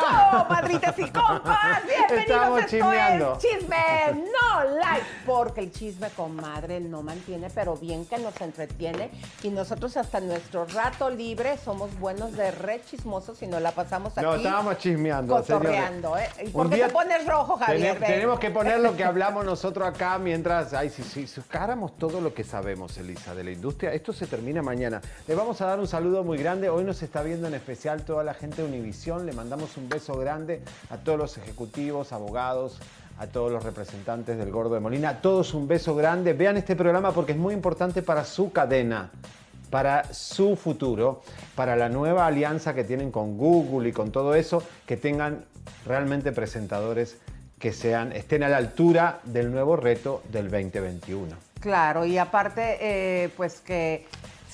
Comadritas y compas, bienvenidos Estamos esto chismeando. es Chisme No Like, porque el chisme, comadre, no mantiene, pero bien que nos entretiene. Y nosotros hasta nuestro rato libre somos buenos de re chismosos y nos la pasamos aquí No, estábamos chismeando. cotorreando, ¿eh? ¿Y Un por qué te pones rojo, Javier? Tenemos que poner lo que hablamos nosotros acá mientras. Ay, si, si sacáramos todo lo que sabemos, Elisa, de la industria, esto se termina mañana. Le vamos a dar un saludo muy grande. Hoy nos está viendo en especial toda la gente de Univisión. Le mandamos un beso grande a todos los ejecutivos, abogados, a todos los representantes del Gordo de Molina. Todos un beso grande. Vean este programa porque es muy importante para su cadena para su futuro, para la nueva alianza que tienen con Google y con todo eso, que tengan realmente presentadores que sean, estén a la altura del nuevo reto del 2021. Claro, y aparte, eh, pues que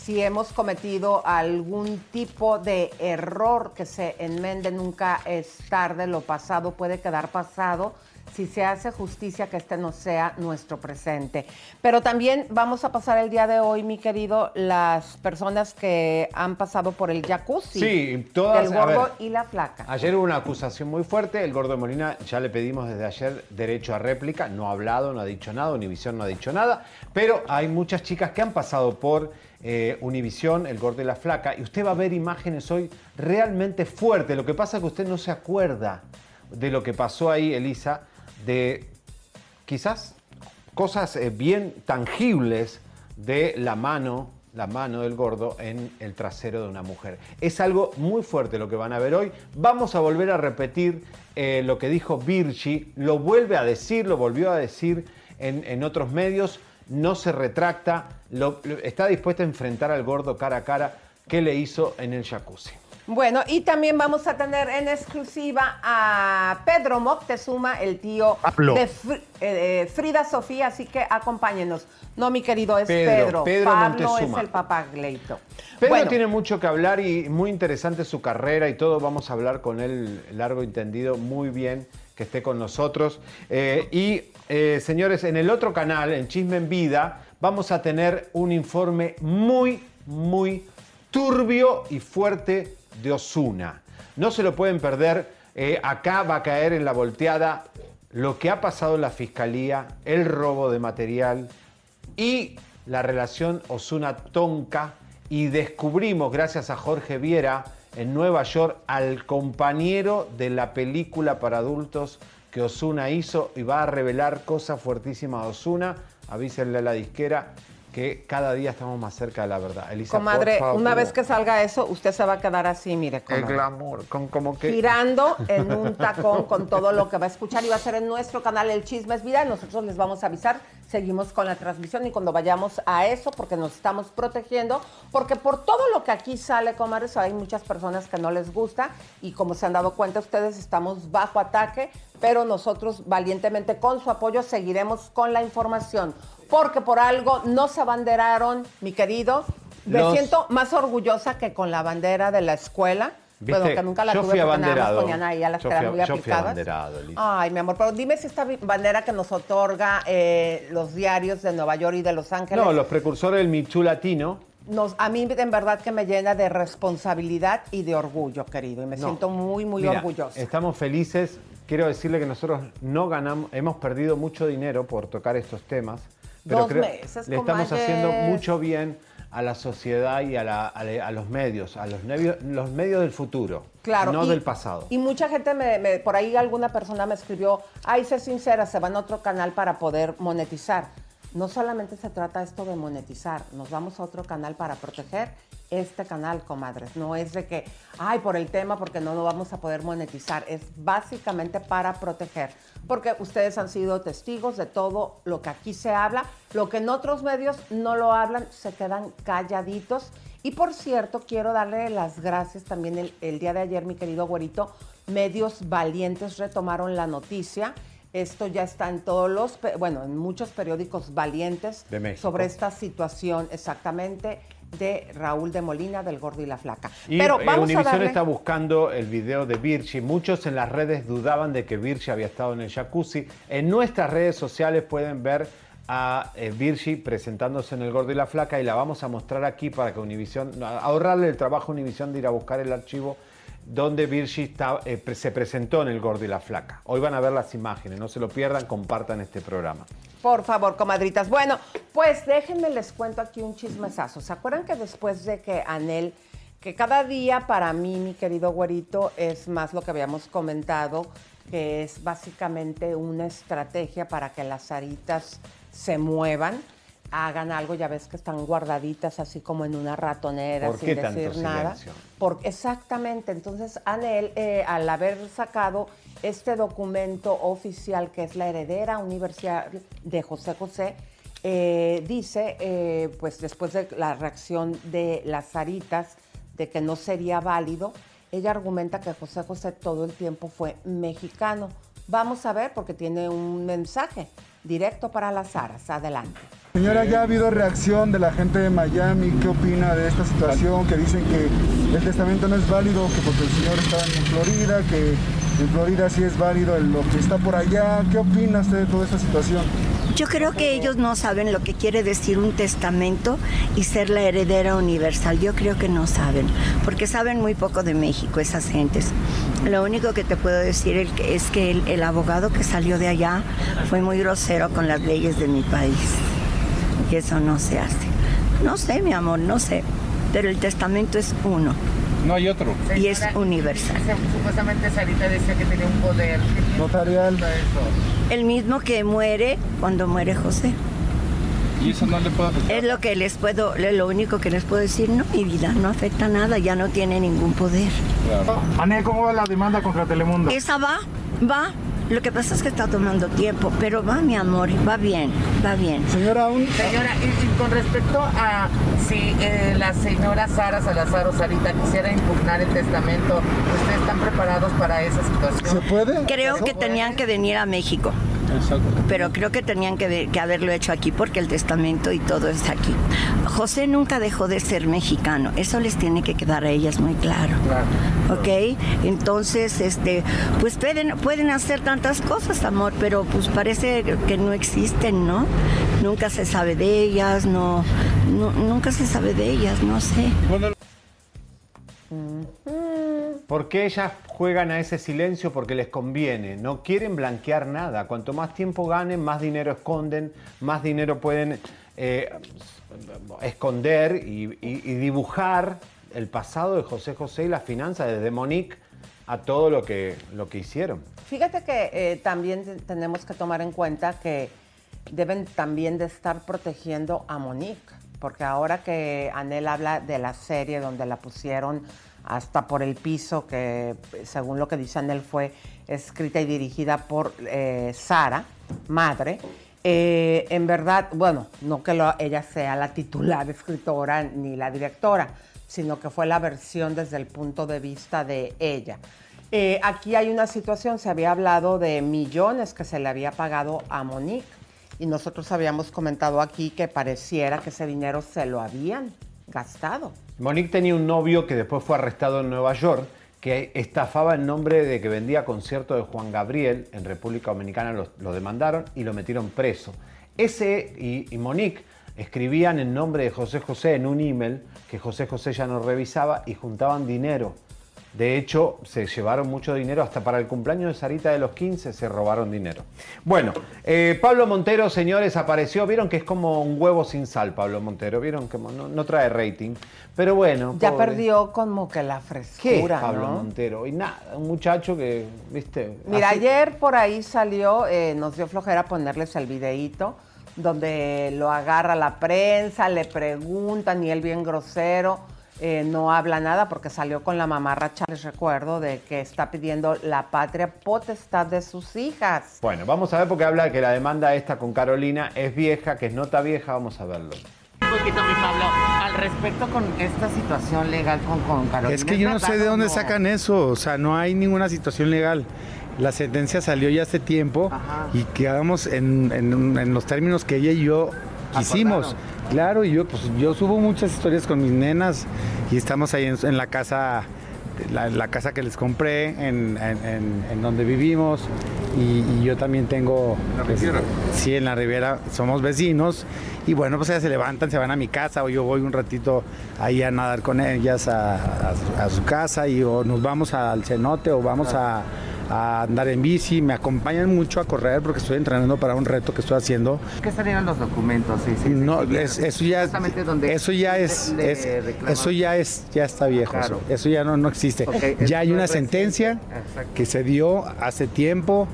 si hemos cometido algún tipo de error que se enmende, nunca es tarde, lo pasado puede quedar pasado. Si se hace justicia, que este no sea nuestro presente. Pero también vamos a pasar el día de hoy, mi querido, las personas que han pasado por el jacuzzi. Sí, todas, Del a gordo ver. y la flaca. Ayer hubo una acusación muy fuerte, el Gordo de Molina ya le pedimos desde ayer derecho a réplica, no ha hablado, no ha dicho nada, Univisión no ha dicho nada, pero hay muchas chicas que han pasado por eh, Univisión, el Gordo y la Flaca, y usted va a ver imágenes hoy realmente fuertes. Lo que pasa es que usted no se acuerda de lo que pasó ahí, Elisa, de quizás cosas eh, bien tangibles de la mano, la mano del gordo en el trasero de una mujer. Es algo muy fuerte lo que van a ver hoy. Vamos a volver a repetir eh, lo que dijo Virgi, lo vuelve a decir, lo volvió a decir en, en otros medios, no se retracta, lo- lo- está dispuesta a enfrentar al gordo cara a cara que le hizo en el jacuzzi. Bueno, y también vamos a tener en exclusiva a Pedro Moctezuma, el tío Pablo. de Fr- eh, eh, Frida Sofía, así que acompáñenos. No, mi querido, es Pedro, Pedro. Pedro Pablo es el papá Gleito. Pedro Bueno, tiene mucho que hablar y muy interesante su carrera y todo. Vamos a hablar con él largo y entendido. Muy bien que esté con nosotros. Eh, y eh, señores, en el otro canal, en Chisme en Vida, vamos a tener un informe muy, muy turbio y fuerte de Osuna. No se lo pueden perder. Eh, acá va a caer en la volteada lo que ha pasado en la fiscalía, el robo de material, y la relación Osuna-Tonka y descubrimos, gracias a Jorge Viera, en Nueva York, al compañero de la película para adultos que Osuna hizo y va a revelar cosas fuertísimas a Osuna. Avísenle a la disquera que cada día estamos más cerca de la verdad. Elisa, comadre, una vez que salga eso, usted se va a quedar así, mire, El comadre. glamour, con, como que... girando en un tacón con todo lo que va a escuchar y va a ser en nuestro canal El Chisme es Vida. Nosotros les vamos a avisar, seguimos con la transmisión y cuando vayamos a eso, porque nos estamos protegiendo, porque por todo lo que aquí sale, comadres, hay muchas personas que no les gusta y como se han dado cuenta ustedes, estamos bajo ataque, pero nosotros valientemente con su apoyo seguiremos con la información, porque por algo no se abanderaron, mi querido. Me Los- siento más orgullosa que con la bandera de la escuela. Bueno, ¿Viste? que nunca la Yo tuve fui porque nada más ponían ahí a las Yo que eran muy yo fui aplicadas. abanderado, Elisa. Ay, mi amor, pero dime si esta bandera que nos otorga eh, los diarios de Nueva York y de Los Ángeles, No, los precursores del Michu Latino. nos, a mí en verdad que me llena de responsabilidad y de orgullo, querido. Y me No. siento muy, muy Mira, orgullosa. Estamos felices. Quiero decirle que nosotros no ganamos, hemos perdido mucho dinero por tocar estos temas. Pero Dos creo meses, le estamos haciendo mucho bien a la sociedad y a, la- a a los medios, a los, medios, los medios del futuro, Claro. no y- del pasado. Y mucha gente, me, me- por ahí alguna persona me escribió, ay, sé sincera, se van a otro canal para poder monetizar. No solamente se trata esto de monetizar, nos vamos a otro canal para proteger este canal, comadres. No es de que, ay, por el tema, porque no lo vamos a poder monetizar. Es básicamente para proteger. Porque ustedes han sido testigos de todo lo que aquí se habla. Lo que en otros medios no lo hablan, se quedan calladitos. Y por cierto, quiero darle las gracias también el, el día de ayer, mi querido güerito. Medios valientes retomaron la noticia. Esto ya está en todos los, bueno, en muchos periódicos valientes De México. sobre esta situación exactamente de Raúl de Molina, del Gordo y la Flaca. Y Pero eh, vamos a Univision darle... está buscando el video de Virchi. Muchos en las redes dudaban de que Virchi había estado en el jacuzzi. En nuestras redes sociales pueden ver a eh, Virchi presentándose en el Gordo y la Flaca y la vamos a mostrar aquí para que Univision, a- ahorrarle el trabajo a Univision de ir a buscar el archivo donde está, eh, se presentó en el Gordo y la Flaca. Hoy van a ver las imágenes, no se lo pierdan, compartan este programa. Por favor, comadritas. Bueno, pues déjenme les cuento aquí un chismesazo. ¿Se acuerdan que después de que Anel, que cada día para mí, mi querido güerito, es más lo que habíamos comentado, que es básicamente una estrategia para que las aritas se muevan, hagan algo, ya ves que están guardaditas así como en una ratonera ¿Por sin qué decir nada. silencio? Por- exactamente. Entonces, Anel, eh, al haber sacado este documento oficial que es la heredera universidad de José José, eh, dice, eh, pues después de la reacción de las Zaritas, de que no sería válido, ella argumenta que José José todo el tiempo fue mexicano. Vamos a ver, porque tiene un mensaje directo para las Aras. Adelante. Señora, ya ha habido reacción de la gente de Miami. ¿Qué opina de esta situación? Que dicen que el testamento no es válido, que porque el señor estaba en Florida, que en Florida sí es válido lo que está por allá. ¿Qué opina usted de toda esta situación? Yo creo que ellos no saben lo que quiere decir un testamento y ser la heredera universal. Yo creo que no saben, porque saben muy poco de México esas gentes. Lo único que te puedo decir es que el abogado que salió de allá fue muy grosero con las leyes de mi país. Y eso no se hace. No sé, mi amor, no sé. Pero el testamento es uno No hay otro. y es universal. Supuestamente Sarita decía que tenía un poder. ¿Qué tiene Notarial. El mismo que muere cuando muere José. Y eso no le puede afectar. Es lo que les puedo, lo único que les puedo decir, no, mi vida no afecta nada, ya no tiene ningún poder. Claro. Anel, ¿cómo va la demanda contra Telemundo? Esa va, va. Lo que pasa es que está tomando tiempo, pero va, mi amor, va bien, va bien. Señora, un, Señora, y, y con respecto a si eh, la señora Sara Salazar o Sarita quisiera impugnar el testamento, ¿ustedes están preparados para esa ¿se situación? puede? Creo que tenían que venir a México, Exacto. pero creo que tenían que, ve- que haberlo hecho aquí porque el testamento y todo está aquí. José nunca dejó de ser mexicano, eso les tiene que quedar a ellas muy claro. Claro. ¿ok? Entonces, este, pues pueden, pueden hacer tantas cosas, amor, pero pues parece que no existen, ¿no? Nunca se sabe de ellas, no, nu- nunca se sabe de ellas, no sé. Bueno, ¿Por qué ellas juegan a ese silencio? Porque les conviene. No quieren blanquear nada. Cuanto más tiempo ganen, más dinero esconden, más dinero pueden eh, esconder y, y- y dibujar el pasado de José José y las finanzas, desde Monique a todo lo que, lo que hicieron. Fíjate que eh, también te- tenemos que tomar en cuenta que deben también de estar protegiendo a Monique, porque ahora que Anel habla de la serie donde la pusieron hasta por el piso, que según lo que dice Anel fue escrita y dirigida por eh, Sara, madre, eh, en verdad, bueno, no que ella sea la titular escritora ni la directora, sino que fue la versión desde el punto de vista de ella. Eh, aquí hay una situación, se había hablado de millones que se le había pagado a Monique y nosotros habíamos comentado aquí que pareciera que ese dinero se lo habían gastado. Monique tenía un novio que después fue arrestado en Nueva York, que estafaba en nombre de que vendía conciertos de Juan Gabriel en República Dominicana, lo, demandaron y lo metieron preso. Ese y, y Monique escribían en nombre de José José en un email que José José ya no revisaba y juntaban dinero De hecho, se llevaron mucho dinero, hasta para el cumpleaños de Sarita de los 15 se robaron dinero. Bueno, eh, Pablo Montero, señores, apareció. Vieron que es como un huevo sin sal, Pablo Montero. Vieron que no, no trae rating. Pero bueno. Ya pobre. perdió como que la ¿Qué frescura, es Pablo ¿no? Montero? Y nada, un muchacho que, viste. Mira, así- ayer por ahí salió, eh, nos dio flojera ponerles el videíto donde lo agarra la prensa, le preguntan y él bien grosero, eh, no habla nada porque salió con la mamarracha, les recuerdo, de que está pidiendo la patria potestad de sus hijas. Bueno, vamos a ver porque habla de que la demanda esta con Carolina es vieja, que es nota vieja. Vamos a verlo. Un poquito, mi Pablo, al respecto con esta situación legal con, con Carolina. Es que yo no sé de dónde no? sacan eso, o sea, no hay ninguna situación legal. La sentencia salió ya hace tiempo Ajá. y quedamos en, en- en los términos que ella y yo quisimos. Claro, y yo pues yo subo muchas historias con mis nenas y estamos ahí en, en la casa, la, la casa que les compré, en, en- en- en donde vivimos. Y, y yo también tengo... pues, sí, en la Riviera somos vecinos. Y bueno, pues ellas se levantan, se van a mi casa o yo voy un ratito ahí a nadar con ellas a, a- a su casa y o nos vamos al cenote o vamos a, a andar en bici, me acompañan mucho a correr porque estoy entrenando para un reto que estoy haciendo. ¿Qué salieron los documentos? Sí, sí, No, es- eso ya, eso ya es, le- es- le eso ya es, ya está viejo, Claro. eso, eso ya no, no existe. Ya hay una sentencia que se dio hace tiempo,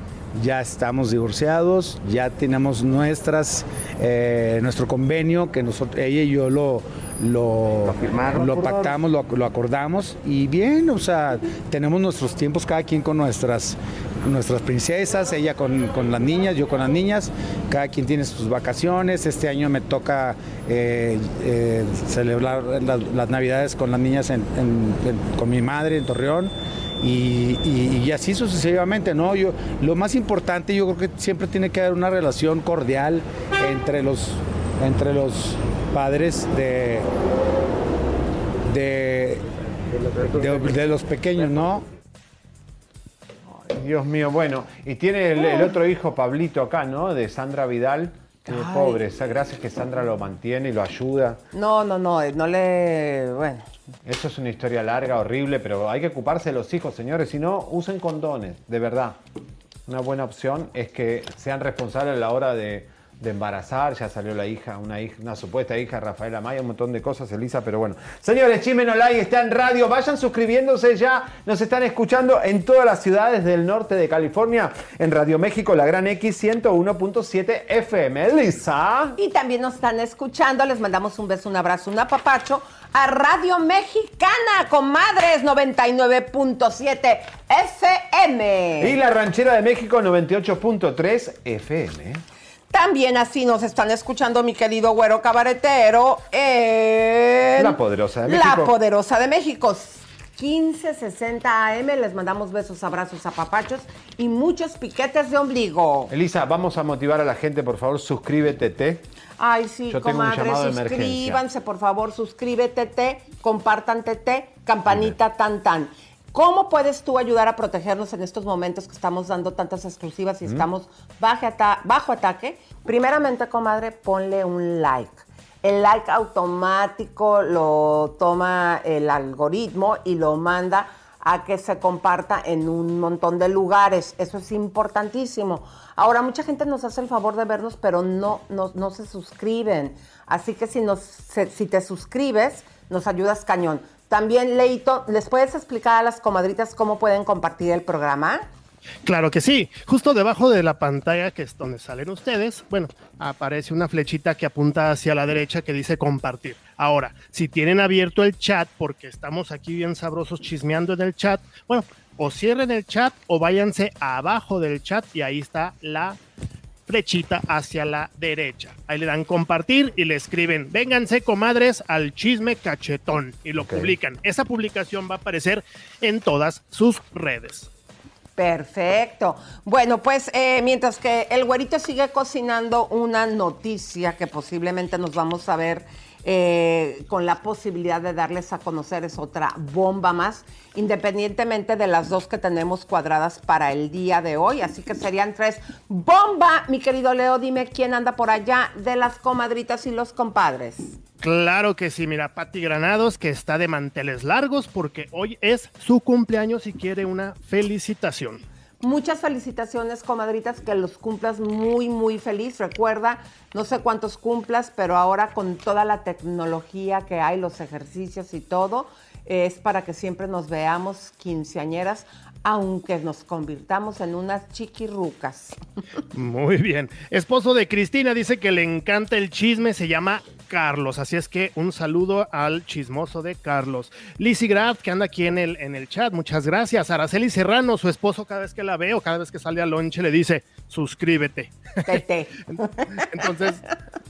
ya estamos divorciados, ya tenemos nuestras, eh, nuestro convenio que nosotros, ella y yo lo, lo, Lo firmaron. lo pactamos, lo, lo acordamos y bien, o sea, tenemos nuestros tiempos cada quien con nuestras, nuestras princesas, ella con, con las niñas, yo con las niñas, cada quien tiene sus vacaciones, este año me toca eh, eh, celebrar las, las navidades con las niñas en- en- en- con mi madre en Torreón. Y, y- y así sucesivamente, ¿no? Yo, lo más importante, yo creo que siempre tiene que haber una relación cordial entre los, entre los padres de, de, de, de los pequeños, ¿no? Dios mío, bueno, y tiene el, el otro hijo, Pablito, acá, ¿no? De Sandra Vidal. Ay. pobre, esa- gracias que Sandra lo mantiene y lo ayuda. No, no, no, eh, no le... Bueno, Eso es una historia larga, horrible, pero hay que ocuparse de los hijos, señores. Si no, usen condones, de verdad. Una buena opción es que sean responsables a la hora de, de embarazar. Ya salió la hija, una hija, una supuesta hija, Rafaela Maya, un montón de cosas, Elisa, pero bueno. Señores, Chismen Online está en radio. Vayan suscribiéndose ya. Nos están escuchando en todas las ciudades del norte de California. En Radio México, la Gran X 101.7 FM. Elisa. Y también nos están escuchando, les mandamos un beso, un abrazo, un apapacho a Radio Mexicana, comadres 99.7 FM. Y la Ranchera de México 98.3 FM. También así nos están escuchando mi querido güero cabaretero en... La Poderosa de La México. Poderosa de México. 1560 AM, les mandamos besos, abrazos, apapachos y muchos piquetes de ombligo. Elisa, vamos a motivar a la gente, por favor, suscríbete. te. Ay, sí, Yo comadre, suscríbanse, por favor, suscríbete, te, compartan, te, campanita, tan, tan. ¿Cómo puedes tú ayudar a protegernos en estos momentos que estamos dando tantas exclusivas y estamos bajo, ata- bajo ataque? Primeramente, comadre, ponle un like. El like automático lo toma el algoritmo y lo manda a que se comparta en un montón de lugares. Eso es importantísimo. Ahora, mucha gente nos hace el favor de vernos, pero no, no, no se suscriben. Así que si, nos, se- si te suscribes, nos ayudas cañón. También, Leito, ¿les puedes explicar a las comadritas cómo pueden compartir el programa? Claro que sí. Justo debajo de la pantalla, que es donde salen ustedes, bueno, aparece una flechita que apunta hacia la derecha que dice compartir. Ahora, si tienen abierto el chat, porque estamos aquí bien sabrosos chismeando en el chat, bueno, o cierren el chat o váyanse abajo del chat y ahí está la flechita hacia la derecha. Ahí le dan compartir y le escriben, vénganse comadres al chisme cachetón y lo publican. Esa publicación va a aparecer en todas sus redes. Perfecto. Bueno, pues eh, mientras que el güerito sigue cocinando una noticia que posiblemente nos vamos a ver eh, con la posibilidad de darles a conocer es otra bomba más, independientemente de las dos que tenemos cuadradas para el día de hoy. Así que serían tres. Bomba, mi querido Leo, dime quién anda por allá de las comadritas y los compadres. Claro que sí, mira, Patti Granados, que está de manteles largos porque hoy es su cumpleaños y quiere una felicitación. Muchas felicitaciones, comadritas, que los cumplas muy, muy feliz. Recuerda, no sé cuántos cumplas, pero ahora con toda la tecnología que hay, los ejercicios y todo, es para que siempre nos veamos quinceañeras, aunque nos convirtamos en unas chiquirrucas. Muy bien. Esposo de Cristina dice que le encanta el chisme, se llama Carlos. Así es que un saludo al chismoso de Carlos. Lizzie Graf, que anda aquí en el, en el chat, muchas gracias. Araceli Serrano, su esposo, cada vez que la veo, cada vez que sale al lonche, le dice, suscríbete. Tete. Entonces,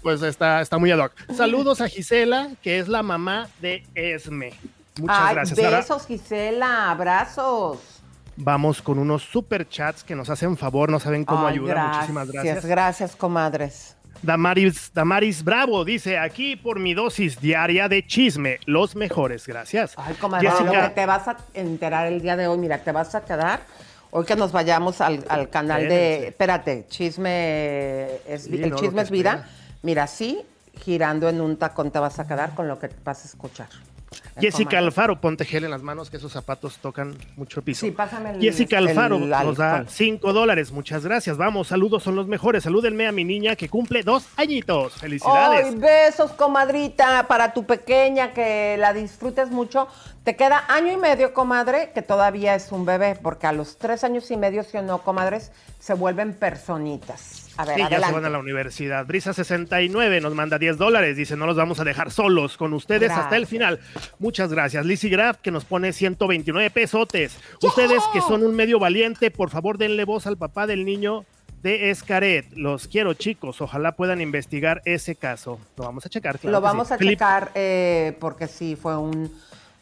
pues está, está muy ad hoc. Saludos a Gisela, que es la mamá de Esme. Muchas Ay, gracias. Besos, Gisela, abrazos. Vamos con unos super chats que nos hacen favor, no saben cómo Ay, ayudar. Muchísimas gracias. Gracias, comadres. Damaris, Damaris Bravo dice aquí por mi dosis diaria de chisme, los mejores, gracias. Ay, comadre, Jessica- lo que te vas a enterar el día de hoy, mira, te vas a quedar. Hoy que nos vayamos al, al canal de. Espérate, chisme. Es, Sí, el no, chisme es vida. espera. Mira, sí, girando en un tacón te vas a quedar con lo que vas a escuchar. Jessica. Alfaro, ponte gel en las manos que esos zapatos tocan mucho piso. Sí, pásame el- Jessica Alfaro el nos da alcohol. 5 dólares, muchas gracias. Vamos, saludos, son los mejores. Salúdenme a mi niña que cumple dos añitos. Felicidades. Ay, besos, comadrita, para tu pequeña, que la disfrutes mucho. Te queda año y medio, comadre, que todavía es un bebé, porque a los tres años y medio, si o no, comadres, se vuelven personitas. A ver, Sí, ya se van a la universidad. Brisa69 nos manda 10 dólares. Dice, no los vamos a dejar solos con ustedes hasta el final. Muchas gracias. Lizzy Graf, que nos pone 129 pesotes. Ustedes que son un medio valiente, por favor denle voz al papá del niño de Escaret. Los quiero, chicos. Ojalá puedan investigar ese caso. Lo vamos a checar. claro Lo sí. vamos a checar eh, porque sí fue un,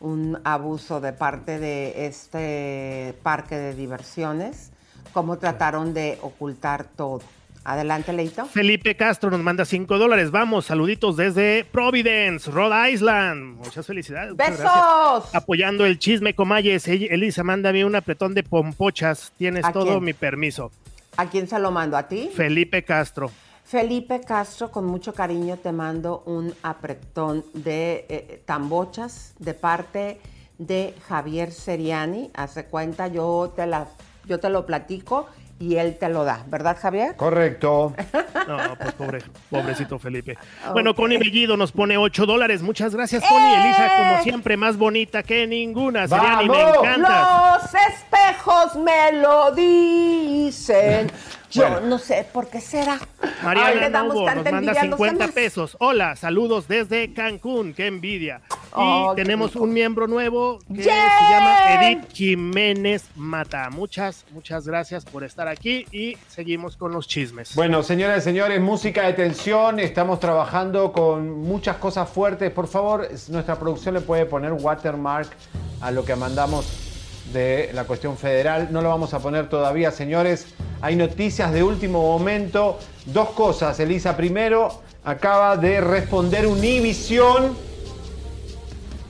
un abuso de parte de este parque de diversiones. Cómo trataron de ocultar todo. Adelante, Leito. Felipe Castro nos manda 5 dólares. Vamos, saluditos desde Providence, Rhode Island. Muchas felicidades. muchas. ¡Besos! Apoyando el chisme, Comayes. Elisa, mándame un apretón de pompochas. Tienes ¿A todo quién? mi permiso. ¿A quién se lo mando? ¿A ti? Felipe Castro. Felipe Castro, con mucho cariño te mando un apretón de eh, tambochas de parte de Javier Seriani. Hace cuenta, yo te, la, yo te lo platico y él te lo da, ¿verdad, Javier? Correcto. No, pues pobre, pobrecito Felipe. Bueno, Connie Bellido nos pone 8 dólares. Muchas gracias, Connie. Elisa, como siempre, más bonita que ninguna. Seriani, me ¡Vamos! encantas. Los espejos me lo dicen. Yo Bueno. no sé por qué será. Ay, Mariana le damos Novo nos manda envidia a los 50 demás. pesos. Hola, saludos desde Cancún. Qué envidia. Y Oh, tenemos un miembro nuevo que se llama Edith Jiménez Mata. Muchas, muchas gracias por estar aquí y seguimos con los chismes. Bueno, señoras y señores, música de tensión. Estamos trabajando con muchas cosas fuertes. Por favor, nuestra producción le puede poner watermark a lo que mandamos de la cuestión federal. No lo vamos a poner todavía, señores. Hay noticias de último momento. Dos cosas. Elisa, primero, acaba de responder Univisión.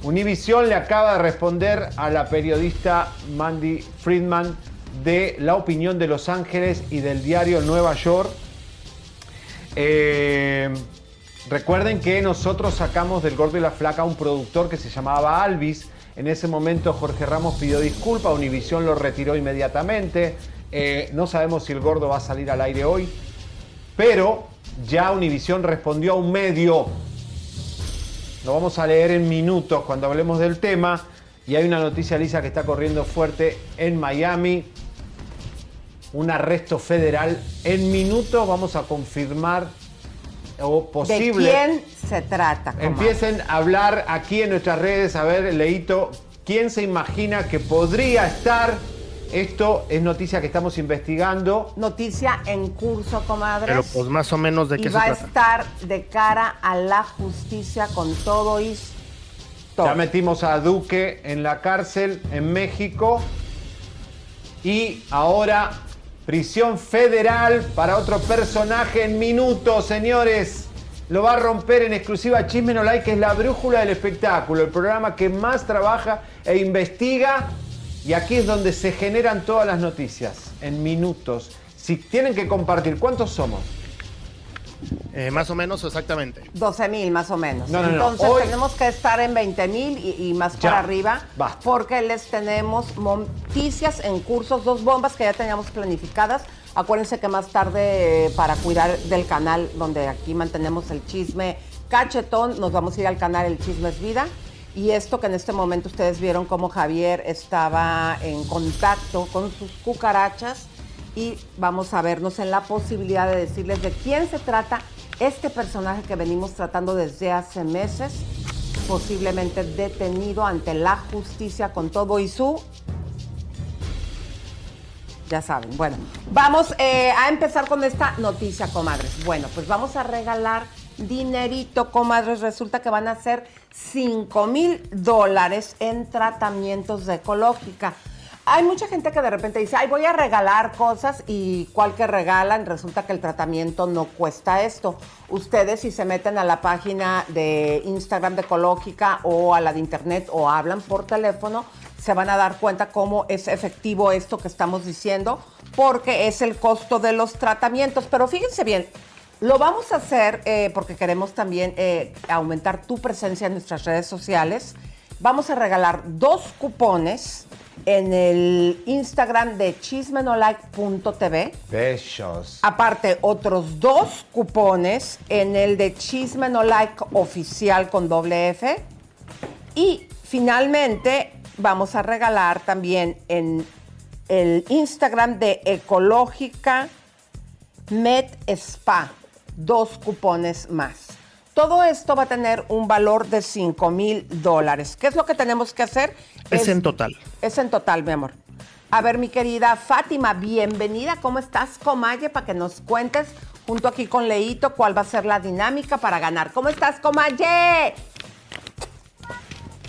Univisión le acaba de responder a la periodista Mandy Friedman de La Opinión de Los Ángeles y del diario Nueva York. Eh, recuerden que nosotros sacamos del Gordo y la Flaca un productor que se llamaba Alvis. En ese momento Jorge Ramos pidió disculpa, Univisión lo retiró inmediatamente. Eh, no sabemos si el Gordo va a salir al aire hoy, pero ya Univisión respondió a un medio lo vamos a leer en minutos cuando hablemos del tema. Y hay una noticia, Lisa, que está corriendo fuerte en Miami. Un arresto federal. En minutos vamos a confirmar o posible. ¿De quién se trata? comadre? Empiecen a hablar aquí en nuestras redes. A ver, Leito, ¿quién se imagina que podría estar? Esto es noticia que estamos investigando. Noticia en curso, comadres. Pero pues más o menos de y qué se va a estar de cara a la justicia con todo todo. Ya metimos a Duque en la cárcel en México. Y ahora prisión federal para otro personaje en minutos, señores. lo va a romper en exclusiva Chisme No Like, que es la brújula del espectáculo, el programa que más trabaja e investiga. Y aquí es donde se generan todas las noticias, en minutos. Si tienen que compartir, ¿cuántos somos? Eh, más o menos, exactamente. 12 mil más o menos. No, no, no. Entonces Hoy- tenemos que estar en 20 mil y, y más Ya, para arriba. basta. Porque les tenemos noticias en cursos, dos bombas que ya teníamos planificadas. Acuérdense que más tarde, eh, para cuidar del canal donde aquí mantenemos el chisme cachetón, nos vamos a ir al canal El Chisme es Vida. Y esto que en este momento ustedes vieron como Javier estaba en contacto con sus cucarachas y vamos a vernos en la posibilidad de decirles de quién se trata este personaje que venimos tratando desde hace meses, posiblemente detenido ante la justicia con todo y su... Ya saben, bueno, vamos eh, a empezar con esta noticia, comadres. Bueno, pues vamos a regalar dinerito, comadres. Resulta que van a ser 5 mil dólares en tratamientos de ecológica. Hay mucha gente que de repente dice, ay, voy a regalar cosas y cual que regalan, resulta que el tratamiento no cuesta esto. Ustedes si se meten a la página de Instagram de Ecológica o a la de Internet o hablan por teléfono, se van a dar cuenta cómo es efectivo esto que estamos diciendo, porque es el costo de los tratamientos. Pero fíjense bien, lo vamos a hacer eh, porque queremos también eh, aumentar tu presencia en nuestras redes sociales. Vamos a regalar dos cupones en el Instagram de chismenolike.tv. Besos. Aparte, otros dos cupones en el de Chisme No Like oficial con doble F. Y finalmente vamos a regalar también en el Instagram de Ecológica Med Spa dos cupones más. Todo esto va a tener un valor de 5 mil dólares. ¿Qué es lo que tenemos que hacer? Es en total. Es en total, mi amor. A ver, mi querida Fátima, bienvenida. ¿Cómo estás, Comaye? Para que nos cuentes, junto aquí con Leito, cuál va a ser la dinámica para ganar. ¿Cómo estás, Comaye?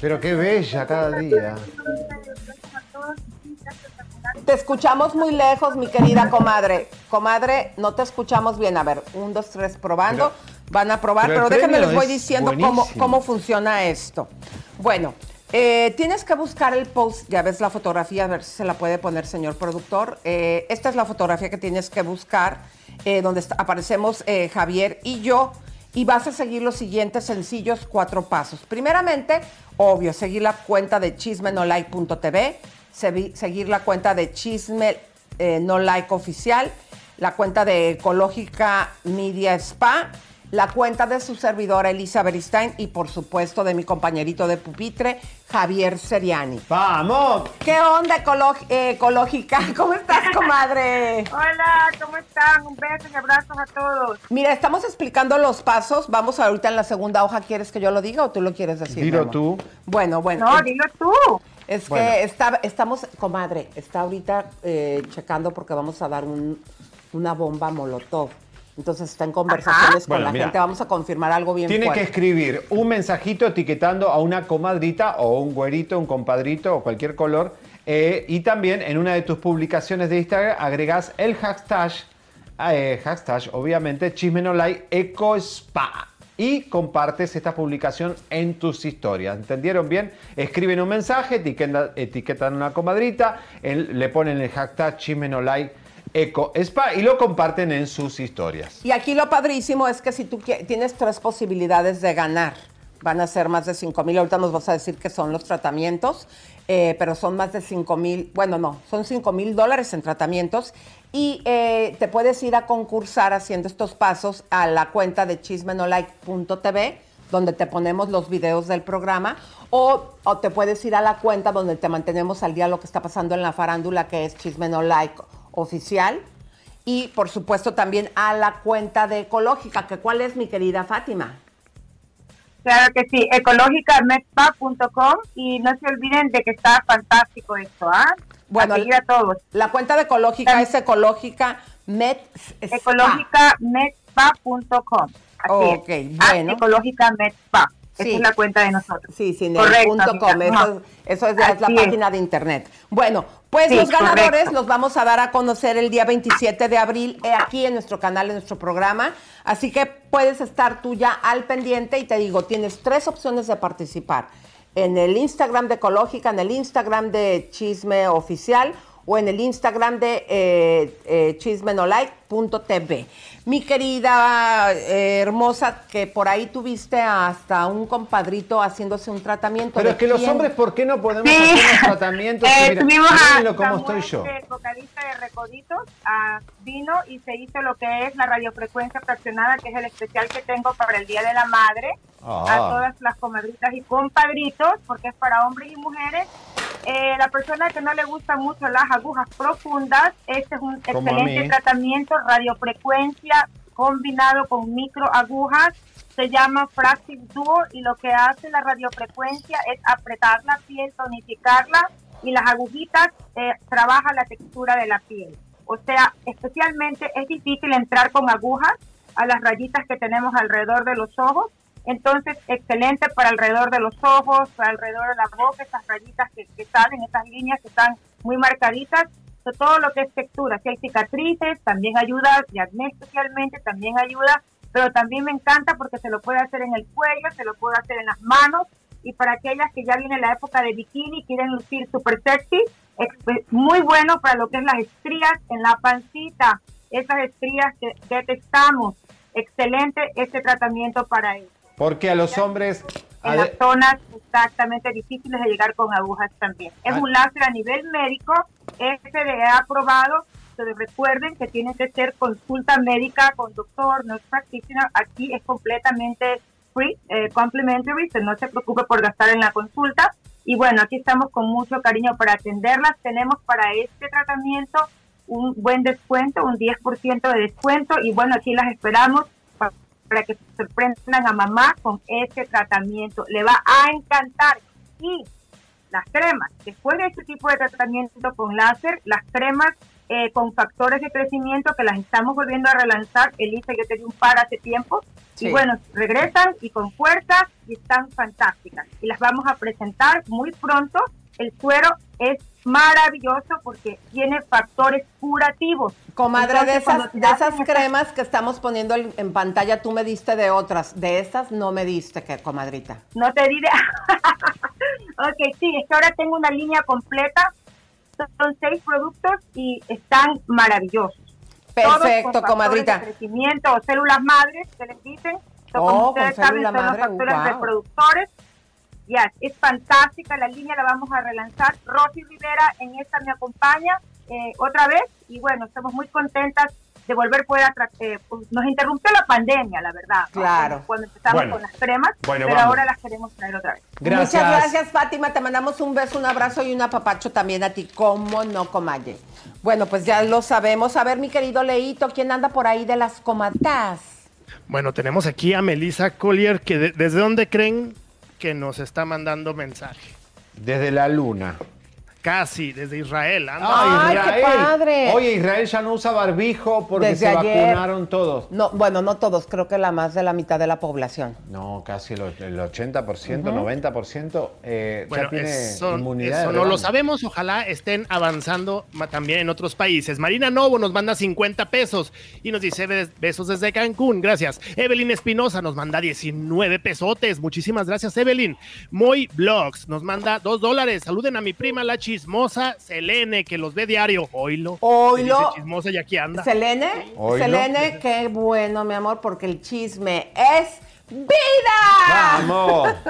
Pero qué bella cada día. Te escuchamos muy lejos, mi querida comadre. Comadre, no te escuchamos bien. A ver, un, dos, tres, probando. Van a probar, pero déjenme les voy diciendo cómo, cómo funciona esto. Bueno, eh, tienes que buscar el post, ya ves la fotografía, a ver si se la puede poner, señor productor. Eh, esta es la fotografía que tienes que buscar, eh, donde está- aparecemos Javier y yo. Y vas a seguir los siguientes sencillos cuatro pasos. Primeramente, obvio, seguir la cuenta de chismenolike.tv, segui- seguir la cuenta de Chisme No Like Oficial, la cuenta de Ecológica Media Spa, la cuenta de su servidora Elisa Beristain y por supuesto de mi compañerito de pupitre, Javier Seriani. ¡Vamos! ¿Qué onda eh, Ecológica? ¿Cómo estás, comadre? Hola, ¿cómo están? Un beso y abrazos a todos. Mira, estamos explicando los pasos. Vamos ahorita en la segunda hoja. ¿Quieres que yo lo diga o tú lo quieres decir? Dilo tú. Bueno, bueno. No, eh, dilo tú. Es Bueno. que está, estamos, comadre, está ahorita eh, checando porque vamos a dar un- una bomba molotov. Entonces está en conversaciones con Bueno, la mira. gente. Vamos a confirmar algo bien Tiene que fuerte. escribir un mensajito etiquetando a una comadrita o un güerito, un compadrito o cualquier color. eh, y también en una de tus publicaciones de Instagram agregas el hashtag, eh, hashtag obviamente, chismenolay ecospa. Y compartes esta publicación en tus historias. ¿Entendieron bien? Escriben un mensaje, etiquetan, etiquetan a una comadrita, el- le ponen el hashtag chismenolay eco spa y lo comparten en sus historias. Y aquí lo padrísimo es que si tú tienes tres posibilidades de ganar, van a ser más de 5 mil, ahorita nos vas a decir que son los tratamientos, eh, pero son más de 5 mil, bueno, no, son 5 mil dólares en tratamientos y eh, te puedes ir a concursar haciendo estos pasos a la cuenta de chismenolike.tv donde te ponemos los videos del programa, o, o te puedes ir a la cuenta donde te mantenemos al día lo que está pasando en la farándula, que es Chismenolike Oficial, y por supuesto también a la cuenta de Ecológica, que cuál es mi querida Fátima. Claro que sí, ecológicamedSpa.com y no se olviden de que está fantástico esto, ¿ah? Bueno, a seguir a todos. La cuenta de Ecológica es Ecológica Med Ok, es. Ah, bueno. Ecológica Med Spa. Esa es la cuenta de nosotros. Sí, sin Correcto, el punto com. Eso, eso es, la- es la Así es. página de internet. Bueno, pues Sí, los ganadores correcto. los vamos a dar a conocer el día 27 de abril eh, aquí en nuestro canal, en nuestro programa. Así que puedes estar tú ya al pendiente y te digo, tienes tres opciones de participar. En el Instagram de Ecológica, en el Instagram de Chisme Oficial o en el Instagram de eh, eh, chismenolike.tv. Mi querida eh, hermosa, que por ahí tuviste hasta un compadrito haciéndose un tratamiento. Pero ¿De es que los quién? hombres, ¿por qué no podemos Sí. hacer los tratamientos? Eh, Mira, tuvimos a Samuel, estoy yo. el vocalista de Recoditos, ah, vino y se hizo lo que es la radiofrecuencia fraccionada, que es el especial que tengo para el Día de la Madre, Ah. a todas las comadritas y compadritos, porque es para hombres y mujeres. Eh, la persona que no le gustan mucho las agujas profundas, este es un Como excelente tratamiento, radiofrecuencia combinado con microagujas, se llama Fractive Duo y lo que hace la radiofrecuencia es apretar la piel, tonificarla y las agujitas eh, trabaja la textura de la piel. O sea, especialmente es difícil entrar con agujas a las rayitas que tenemos alrededor de los ojos. Entonces, excelente para alrededor de los ojos, alrededor de la boca, esas rayitas que, salen, esas líneas que están muy marcaditas. Todo lo que es textura, si hay cicatrices, también ayuda, y acné especialmente, también ayuda, pero también me encanta porque se lo puede hacer en el cuello, se lo puede hacer en las manos, y para aquellas que ya viene la época de bikini y quieren lucir súper sexy, es pues, muy bueno para lo que es las estrías en la pancita, esas estrías que detectamos. Excelente este tratamiento para eso. Porque a los hombres... En las zonas exactamente difíciles de llegar con agujas también. Es Ah. un láser a nivel médico, FDA aprobado. Pero recuerden que tiene que ser consulta médica con doctor, no es practitioner. Aquí es completamente free, eh, complimentary, so no se preocupe por gastar en la consulta. Y bueno, aquí estamos con mucho cariño para atenderlas. Tenemos para este tratamiento un buen descuento, un 10% de descuento. Y bueno, aquí las esperamos para que sorprendan a mamá con este tratamiento. Le va a encantar. Y las cremas, después de este tipo de tratamiento con láser, las cremas eh, con factores de crecimiento que las estamos volviendo a relanzar. Elisa, yo te di un par hace tiempo. Sí. Y bueno, regresan y con fuerza y están fantásticas. Y las vamos a presentar muy pronto. El suero es maravilloso porque tiene factores curativos. Comadre, de Entonces, esas, de esas esta- cremas que estamos poniendo en pantalla, tú me diste de otras. De esas no me diste, que comadrita. No te diré. ok, sí, es que ahora tengo una línea completa. Son- seis productos y están maravillosos. Todos con Perfecto, comadrita. De crecimiento o células madres, que les dicen. Oh, como con ustedes saben, célula son los madre, factores wow. reproductores. Ya, es fantástica la línea, la vamos a relanzar. Rosy Rivera en esta me acompaña eh, otra vez y bueno, estamos muy contentas de volver poder atra- eh, pues, nos interrumpió la pandemia, la verdad. ¿no? Claro. Cuando empezamos Bueno. con las cremas, Bueno, pero vamos. ahora las queremos traer otra vez. Gracias. Muchas gracias, Fátima. Te mandamos un beso, un abrazo y un apapacho también a ti. ¿Cómo no, comadre? Bueno, pues ya lo sabemos. A ver, mi querido Leito, ¿quién anda por ahí de las comatas? Bueno, tenemos aquí a Melissa Collier, que de- desde dónde creen que nos está mandando mensaje. Desde la luna. Casi, desde Israel. Anda. Ay, qué padre. Oye, Israel ya no usa barbijo porque Desde se ayer. vacunaron todos. No, bueno, no todos, creo que la más de la mitad de la población. No, casi el, och- el 80%, 90% eh, Bueno, ya tiene eso, inmunidad. eso no lo sabemos. Ojalá estén avanzando también en otros países. Marina Novo nos manda 50 pesos y nos dice "Bes- besos desde Cancún. Gracias. Evelyn Espinosa nos manda 19 pesotes. Muchísimas gracias, Evelyn. Moy Blogs nos manda 2 dólares. Saluden a mi prima, la chismosa Selene, que los ve diario. Oilo. Oilo. Chismosa y aquí anda. Selene, Oilo. Selene, qué bueno, mi amor, porque el chisme es vida. ¡Vamos!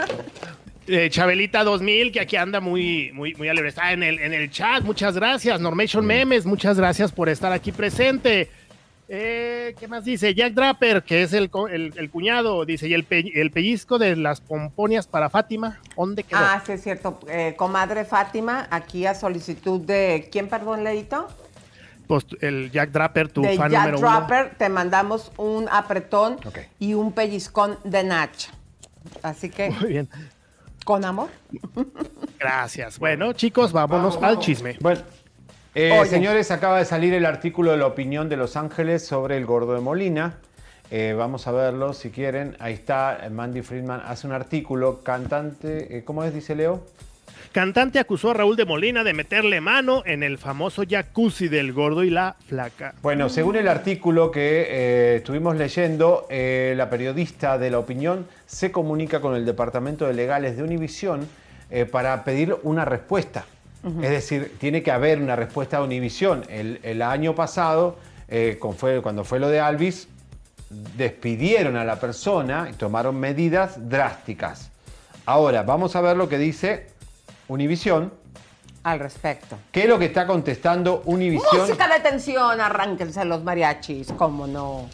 Eh, Chabelita 2000, que aquí anda muy, muy, muy alegre. Está en el, en el chat. Muchas gracias. Normation Memes, muchas gracias por estar aquí presente. Eh, ¿Qué más dice? Jack Draper, que es el, el, el cuñado, dice, y el, pe- el pellizco de las pomponias para Fátima, ¿dónde quedó? Ah, sí, es cierto. Eh, comadre Fátima, aquí a solicitud de. ¿Quién, perdón, Leito? Pues el Jack Draper, tu de fan Jack número uno. Dropper, te mandamos un apretón y un pellizcón de Nacha. Así que, Muy bien, con amor. gracias. Bueno, chicos, vámonos al chisme. Bueno, eh, señores, acaba de salir el artículo de la opinión de Los Ángeles sobre el gordo de Molina. Eh, vamos a verlo si quieren. Ahí está, eh, Mandy Friedman hace un artículo, cantante, eh, ¿cómo es? Dice Leo. Cantante acusó a Raúl de Molina de meterle mano en el famoso jacuzzi del gordo y la flaca. Bueno, según el artículo que eh, estuvimos leyendo, eh, la periodista de la opinión se comunica con el Departamento de Legales de Univisión eh, para pedir una respuesta. Es decir, tiene que haber una respuesta a Univisión. El, el año pasado, eh, con fue- cuando fue lo de Alvis, despidieron a la persona y tomaron medidas drásticas. Ahora, vamos a ver lo que dice Univisión. Al respecto. ¿Qué es lo que está contestando Univisión? Música de tensión, arránquense los mariachis, cómo no.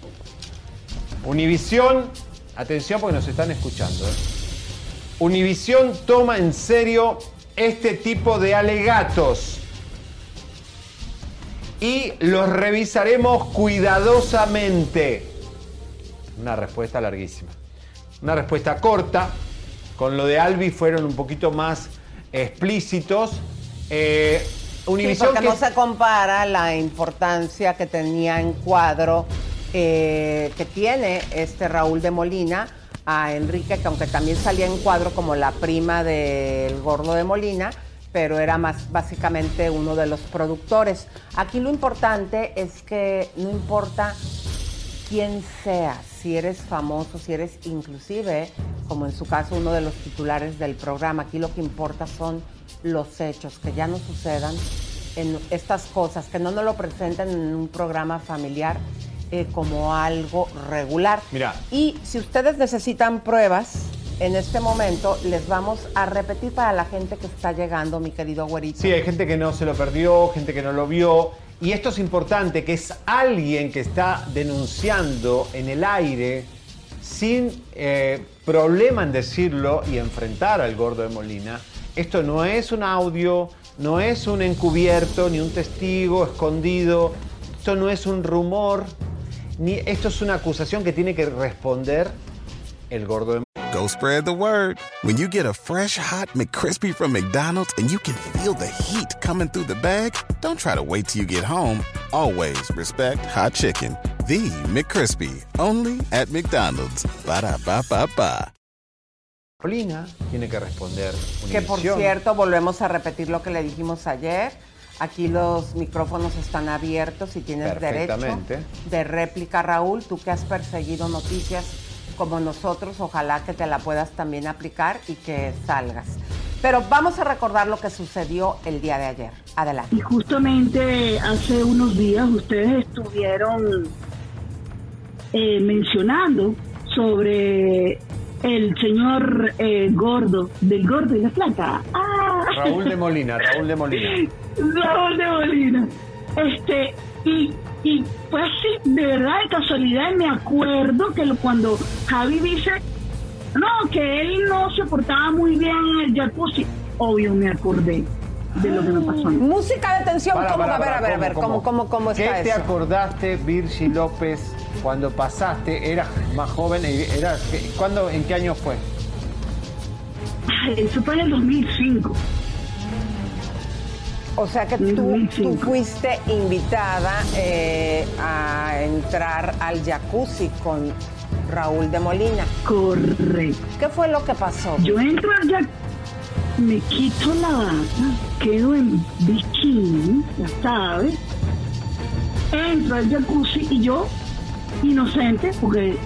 Univisión, atención porque nos están escuchando. ¿eh? Univisión toma en serio este tipo de alegatos y los revisaremos cuidadosamente. Una respuesta larguísima. Una respuesta corta. Con lo de Albi fueron un poquito más explícitos. Eh, Sí, Univisión porque que- no se compara la importancia que tenía en cuadro eh, que tiene este Raúl de Molina a Enrique, que aunque también salía en cuadro como la prima del gordo de Molina, pero era más básicamente uno de los productores. Aquí lo importante es que no importa quién seas, si eres famoso, si eres inclusive, como en su caso, uno de los titulares del programa, aquí lo que importa son los hechos, que ya no sucedan en estas cosas, que no nos lo presenten en un programa familiar eh, como algo regular. Mira. Y si ustedes necesitan pruebas, en este momento les vamos a repetir para la gente que está llegando, mi querido güerito. Sí, hay gente que no se lo perdió, gente que no lo vio. Y esto es importante, que es alguien que está denunciando en el aire sin eh, problema en decirlo y enfrentar al gordo de Molina. Esto no es un audio, no es un encubierto, ni un testigo escondido. Esto no es un rumor, ni esto es una acusación que tiene que responder el gordo de Go spread the word. When you get a fresh hot McCrispy from McDonald's and you can feel the heat coming through the bag, don't try to wait till you get home. Always respect hot chicken. The McCrispy, only at McDonald's. Ba da ba ba ba. Tiene que responder Que por cierto, volvemos a repetir lo que le dijimos ayer. Aquí los micrófonos están abiertos y tienes derecho de réplica, Raúl. Tú que has perseguido noticias como nosotros, ojalá que te la puedas también aplicar y que salgas. Pero vamos a recordar lo que sucedió el día de ayer. Adelante. Y justamente hace unos días ustedes estuvieron eh, mencionando sobre el señor eh, gordo, del gordo y la flaca. ¡Ah! Raúl de Molina, Raúl de Molina. Raúl de Molina. Este, y, y fue así, de verdad, de casualidad, me acuerdo que lo- cuando Javi dice, no, que él no se portaba muy bien en el jacuzzi, obvio me acordé de lo que me pasó. mí. Música de tensión, Para, ¿cómo? para, a ver, para, a ver, a ver, ¿cómo, cómo, cómo ¿Qué está te eso? acordaste, Virgi López, cuando pasaste? Eras más joven, y eras, ¿cuándo, ¿en qué año fue? Ay, Eso fue en el 2005. O sea que tú, tú fuiste invitada eh, a entrar al jacuzzi con Raúl de Molina. Correcto. ¿Qué fue lo que pasó? Yo entro al jacuzzi, me quito la bata, quedo en bikini, ya sabes. Entro al jacuzzi y yo, inocente, porque,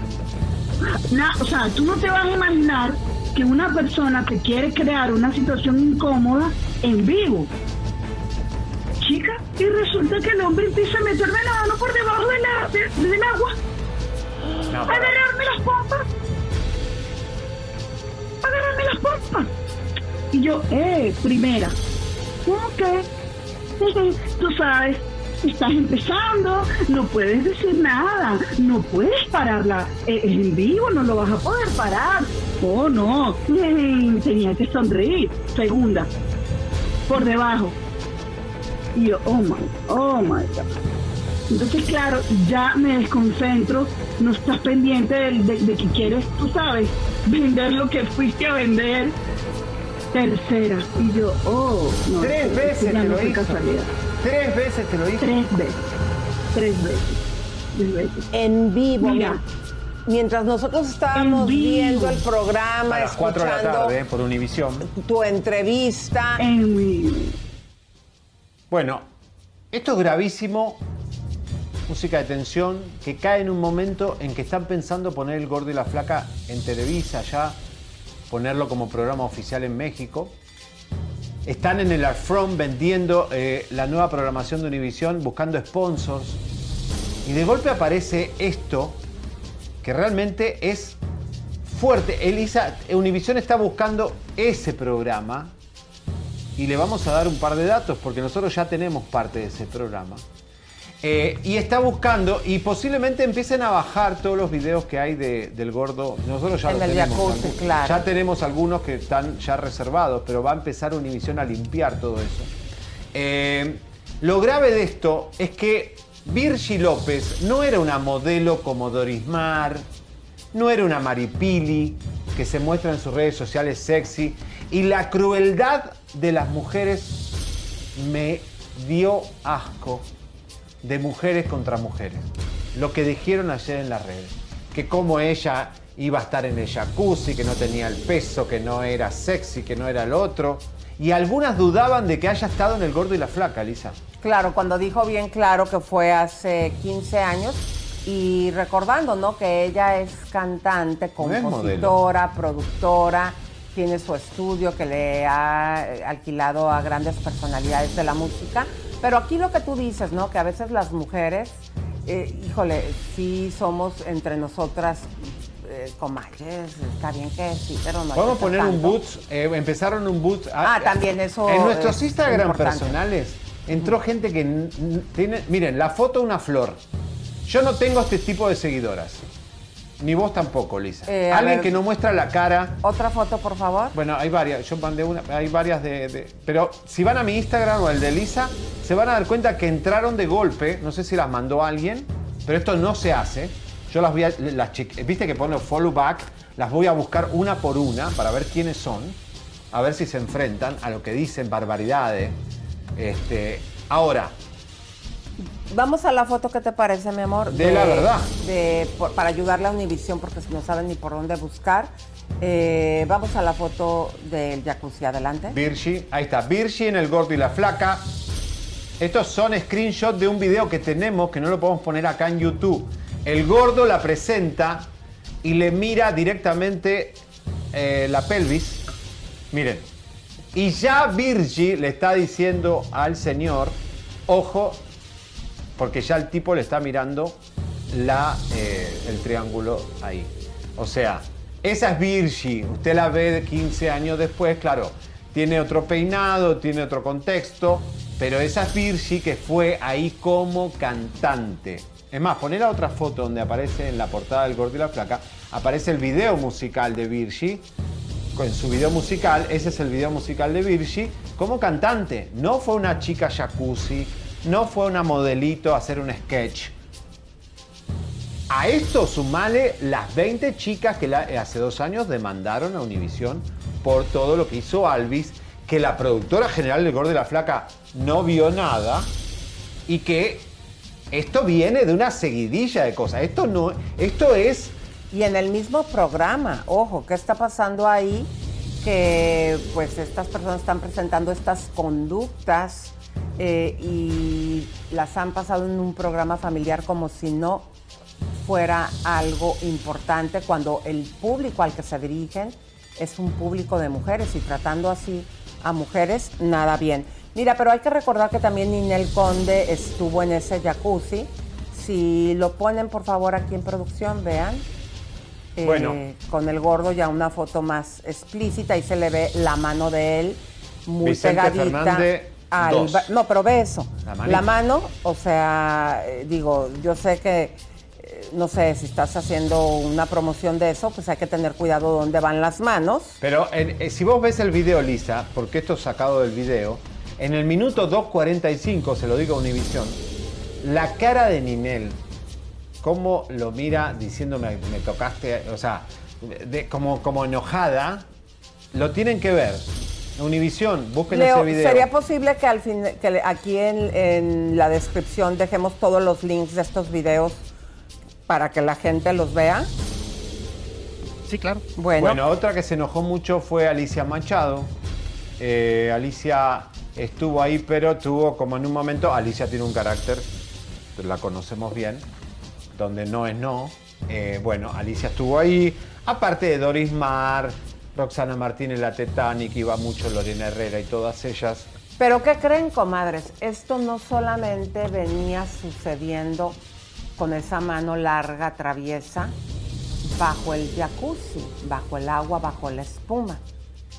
na- o sea, tú no te vas a imaginar que una persona te quiere crear una situación incómoda en vivo. Chica, y resulta que el hombre empieza a meterme la mano por debajo de la- de- del agua, No, a agarrarme las pompas, a agarrarme las pompas. Y yo, eh, primera, ok, tú sabes, estás empezando, no puedes decir nada, no puedes pararla, eh, es en vivo, no lo vas a poder parar. Oh, no, tenía que sonreír. Segunda, por debajo. Y yo, oh my, oh my God. Entonces, claro, ya me desconcentro, no estás pendiente de, de que quieres, tú sabes, vender lo que fuiste a vender. Tercera, y yo, oh, no. Tres veces ya no fue casualidad. Tres veces te lo hizo. Tres veces, tres veces, tres veces. En vivo. Mira, Mientras nosotros estábamos viendo el programa, A las 4 de la escuchando tarde por Univisión. tu entrevista. En vivo. Bueno, esto es gravísimo. Música de tensión que cae en un momento en que están pensando poner el gordo y la flaca en Televisa ya, ponerlo como programa oficial en México. Están en el Front vendiendo eh, la nueva programación de Univisión, buscando sponsors. Y de golpe aparece esto, que realmente es fuerte. Elisa, Univisión está buscando ese programa y le vamos a dar un par de datos porque nosotros ya tenemos parte de ese programa. Eh, y está buscando y posiblemente empiecen a bajar todos los videos que hay de- del gordo. Nosotros ya En el tenemos. jacuzzi, algunos. claro. Ya tenemos algunos que están ya reservados, pero va a empezar Univision a limpiar todo eso. Eh, lo grave de esto es que Virgi López no era una modelo como Doris Mar, no era una Maripili que se muestra en sus redes sociales sexy. Y la crueldad de las mujeres me dio asco de mujeres contra mujeres. Lo que dijeron ayer en las redes. Que como ella iba a estar en el jacuzzi, que no tenía el peso, que no era sexy, que no era el otro. Y algunas dudaban de que haya estado en el gordo y la flaca, Lisa. Claro, cuando dijo bien claro que fue hace 15 años y recordando, ¿no? Que ella es cantante, No compositora, productora, tiene su estudio que le ha alquilado a grandes personalidades de la música. Pero aquí lo que tú dices, ¿no? Que a veces las mujeres, eh, híjole, sí somos entre nosotras eh, comadres, está bien que sí, pero no que ser poner un boots, eh, empezaron un boots. Ah, también eso En nuestros es Instagram importante. personales entró gente que tiene. Miren, la foto una flor. Yo no tengo este tipo de seguidoras. Ni vos tampoco, Lisa. Eh, Alguien ver. que no muestra la cara. Otra foto, por favor. Bueno, hay varias. Yo mandé una. Hay varias de, de- Pero si van a mi Instagram o el de Lisa, se van a dar cuenta que entraron de golpe. No sé si las mandó alguien, pero esto no se hace. Yo las voy a. Las Viste que pone follow back. Las voy a buscar una por una para ver quiénes son. A ver si se enfrentan a lo que dicen barbaridades. Este, ahora, Vamos a la foto, ¿qué te parece, mi amor? De la verdad. de- por- para ayudarle a Univisión, porque no saben ni por dónde buscar. Eh, vamos a la foto del jacuzzi, adelante. Virgi, ahí está, Virgi en el gordo y la flaca. Estos son screenshots de un video que tenemos que no lo podemos poner acá en YouTube. El gordo la presenta y le mira directamente eh, la pelvis. Miren. Y ya Virgi le está diciendo al señor, ojo, porque ya el tipo le está mirando la, eh, el triángulo ahí. O sea, esa es Virgi. Usted la ve de 15 años después, claro, tiene otro peinado, tiene otro contexto, pero esa es Virgi que fue ahí como cantante. Es más, poner la otra foto donde aparece en la portada del Gordo y la Flaca, aparece el video musical de Virgi. Con su video musical, ese es el video musical de Virgi, como cantante. No fue una chica jacuzzi, no fue una modelito hacer un sketch. A esto sumale las 20 chicas que la- hace dos años demandaron a Univision por todo lo que hizo Alvis, que la productora general del Gordo y la Flaca no vio nada y que esto viene de una seguidilla de cosas. Esto no, esto es Y en el mismo programa, ojo, ¿qué está pasando ahí? Que pues estas personas están presentando estas conductas eh, y las han pasado en un programa familiar como si no fuera algo importante cuando el público al que se dirigen es un público de mujeres y tratando así a mujeres, nada bien. Mira, pero hay que recordar que también Ninel Conde estuvo en ese jacuzzi. Si lo ponen, por favor, aquí en producción, vean. Eh, Bueno. Con el gordo ya una foto más explícita y se le ve la mano de él muy Vicente pegadita. Fernández, al dos. ba- no, pero ve eso. La La, mano, o sea, eh, digo, yo sé que, eh, no sé, si estás haciendo una promoción de eso, pues hay que tener cuidado dónde van las manos. Pero en- eh, si vos ves el video, Lisa, porque esto es sacado del video, en el minuto 2.45, se lo digo a Univision, la cara de Ninel, cómo lo mira diciéndome, me tocaste, o sea, de- como, como enojada, lo tienen que ver. Univision, busquen Leo, ese video. ¿sería posible que al fin, que aquí en, en la descripción dejemos todos los links de estos videos para que la gente los vea? Sí, claro. Bueno. otra que se enojó mucho fue Alicia Machado. Eh, Alicia estuvo ahí, pero tuvo como en un momento, Alicia tiene un carácter, la conocemos bien, donde no es no. Eh, bueno, Alicia estuvo ahí, aparte de Doris Mar, Roxana Martínez, la Titanic, iba mucho Lorena Herrera y todas ellas. Pero ¿qué creen, comadres? Esto no solamente venía sucediendo con esa mano larga, traviesa, bajo el jacuzzi, bajo el agua, bajo la espuma.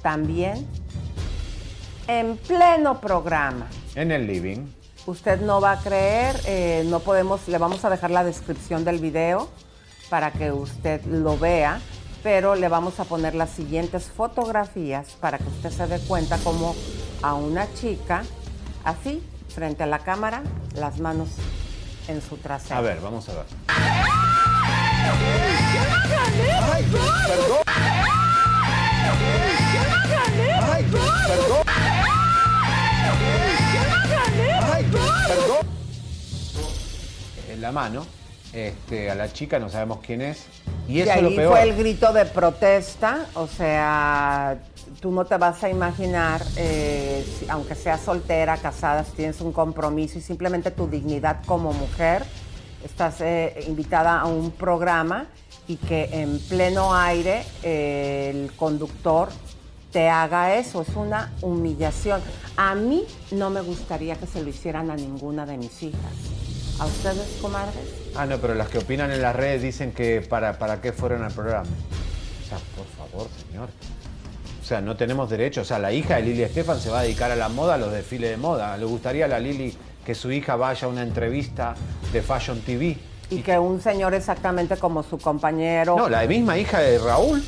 También en pleno programa. En el living. Usted no va a creer, eh, no podemos, le vamos a dejar la descripción del video para que usted lo vea, pero le vamos a poner las siguientes fotografías para que usted se dé cuenta cómo a una chica, así, frente a la cámara, las manos en su trasero. A ver, vamos a ver. En la mano, este, a la chica no sabemos quién es. Y eso ahí lo peor. fue el grito de protesta, o sea, tú no te vas a imaginar, eh, si- aunque seas soltera, casada, si tienes un compromiso y simplemente tu dignidad como mujer, estás eh, invitada a un programa y que en pleno aire eh, el conductor te haga eso, es una humillación. A mí no me gustaría que se lo hicieran a ninguna de mis hijas. ¿A ustedes, comadres? Ah, no, pero las que opinan en las redes dicen que para, para qué fueron al programa. O sea, por favor, señor. O sea, no tenemos derecho. O sea, la hija de Lili Estefan se va a dedicar a la moda, a los desfiles de moda. ¿Le gustaría a la Lili que su hija vaya a una entrevista de Fashion TV? Y que un señor exactamente como su compañero. No, la misma hija de Raúl,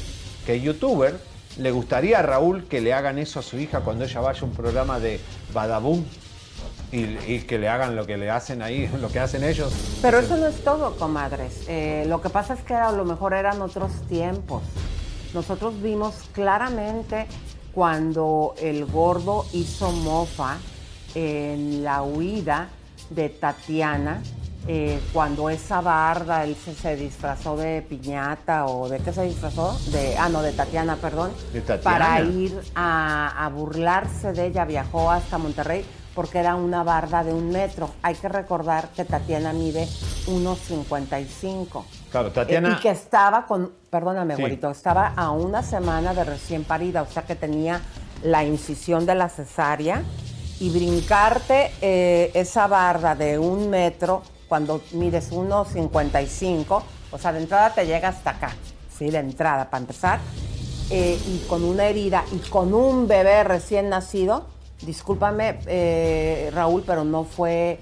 que es youtuber, le gustaría a Raúl que le hagan eso a su hija cuando ella vaya a un programa de Badaboom y, y que le hagan lo que le hacen ahí, lo que hacen ellos. Pero eso no es todo, comadres. Eh, lo que pasa es que a lo mejor eran otros tiempos. Nosotros vimos claramente cuando el gordo hizo mofa en la huida de Tatiana, eh, cuando esa barda, él se, se disfrazó de piñata o de qué se disfrazó, de, ah, no, de Tatiana, perdón, De Tatiana. para ir a, a burlarse de ella, viajó hasta Monterrey porque era una barda de un metro. Hay que recordar que Tatiana mide 1,55. Claro, Eh, Tatiana. y que estaba con, perdóname, Sí. güerito, estaba a una semana de recién parida, o sea que tenía la incisión de la cesárea y brincarte eh, esa barda de un metro cuando mides 1,55, o sea, de entrada te llega hasta acá, ¿sí? De entrada, para empezar, eh, y con una herida y con un bebé recién nacido, discúlpame, eh, Raúl, pero no fue,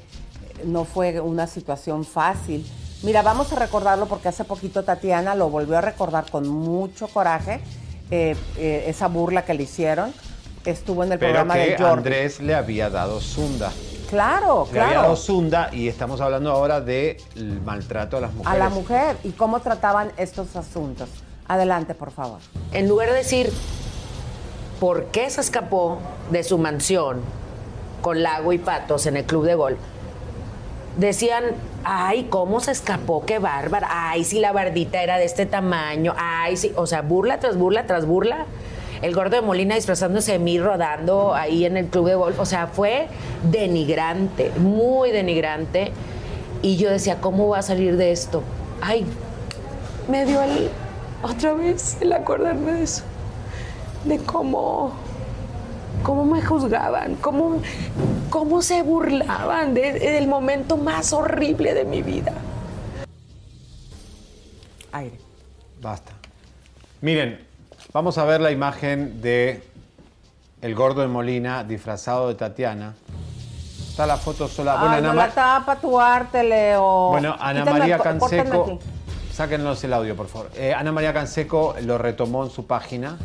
no fue una situación fácil. Mira, vamos a recordarlo porque hace poquito Tatiana lo volvió a recordar con mucho coraje, eh, eh, esa burla que le hicieron. Estuvo en el Pero programa que de Jordi. Andrés le había dado zunda. Claro, Le había claro. dado zunda y estamos hablando ahora del maltrato a las mujeres. A la mujer y cómo trataban estos asuntos. Adelante, por favor. En lugar de decir por qué se escapó de su mansión con lago y patos en el club de golf, decían, ay, ¿cómo se escapó? Qué bárbara. Ay, si la bardita era de este tamaño. Ay, sí. O sea, burla tras burla tras burla. El gordo de Molina disfrazándose de mí rodando ahí en el club de golf. O sea, fue denigrante, muy denigrante. Y yo decía, ¿cómo va a salir de esto? Ay, me dio el, otra vez el acordarme de eso. De cómo, cómo me juzgaban, cómo, cómo se burlaban de- del momento más horrible de mi vida. Aire. Basta. Miren, vamos a ver la imagen de el gordo de Molina disfrazado de Tatiana. Está la foto sola. Bueno, Ay, Ana no la tapa tu arte, Leo. Bueno, Ana María Canseco, sáquenos el audio, por favor. Eh, Ana María Canseco lo retomó en su página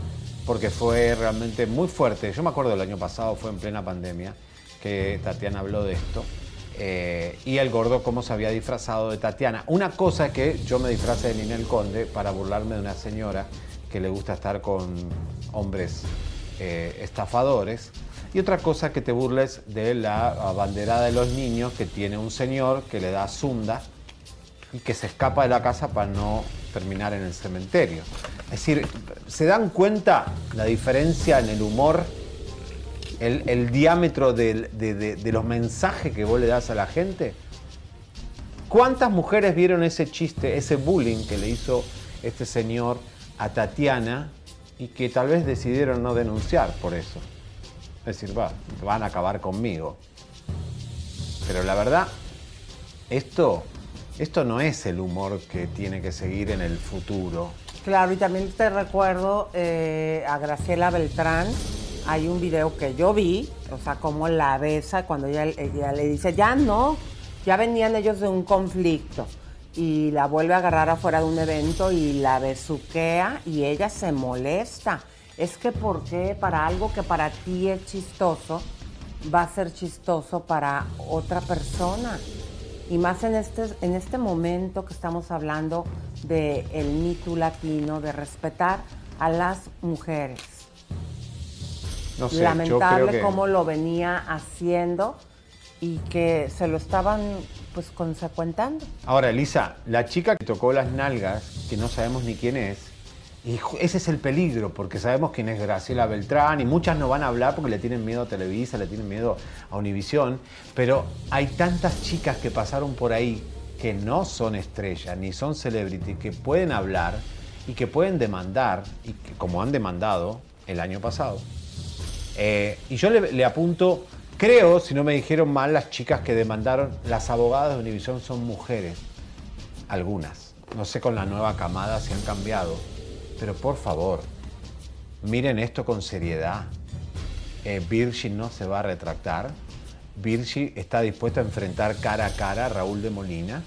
porque fue realmente muy fuerte. Yo me acuerdo del año pasado, fue en plena pandemia, que Tatiana habló de esto. Eh, y el gordo cómo se había disfrazado de Tatiana. Una cosa es que yo me disfrace de Ninel Conde para burlarme de una señora que le gusta estar con hombres eh, estafadores. Y otra cosa que te burles de la abanderada de los niños que tiene un señor que le da zunda y que se escapa de la casa para no terminar en el cementerio. Es decir, ¿se dan cuenta la diferencia en el humor? El, diámetro de- de los mensajes que vos le das a la gente. ¿Cuántas mujeres vieron ese chiste, ese bullying que le hizo este señor a Tatiana y que tal vez decidieron no denunciar por eso? Es decir, va, van a acabar conmigo. Pero la verdad, esto, esto no es el humor que tiene que seguir en el futuro. Claro, y también te recuerdo eh, a Graciela Beltrán. Hay un video que yo vi, o sea, cómo la besa cuando ella, ella le dice, ya no, ya venían ellos de un conflicto. Y la vuelve a agarrar afuera de un evento y la besuquea y ella se molesta. Es que, ¿por qué para algo que para ti es chistoso, va a ser chistoso para otra persona? Y más en este, en este momento que estamos hablando del el Too latino, de respetar a las mujeres. No sé, Lamentable que- cómo lo venía haciendo y que se lo estaban pues consecuentando. Ahora, Elisa, la chica que tocó las nalgas, que no sabemos ni quién es, y ese es el peligro, porque sabemos quién es Graciela Beltrán, y muchas no van a hablar porque le tienen miedo a Televisa, le tienen miedo a Univisión, pero hay tantas chicas que pasaron por ahí que no son estrellas, ni son celebrity, que pueden hablar y que pueden demandar, y que, como han demandado el año pasado. Eh, y yo le, le apunto, creo, si no me dijeron mal, las chicas que demandaron, las abogadas de Univisión son mujeres. Algunas. No sé con la nueva camada si han cambiado. Pero por favor, miren esto con seriedad. Eh, no se va a retractar. Virgi está dispuesta a enfrentar cara a cara a Raúl de Molina.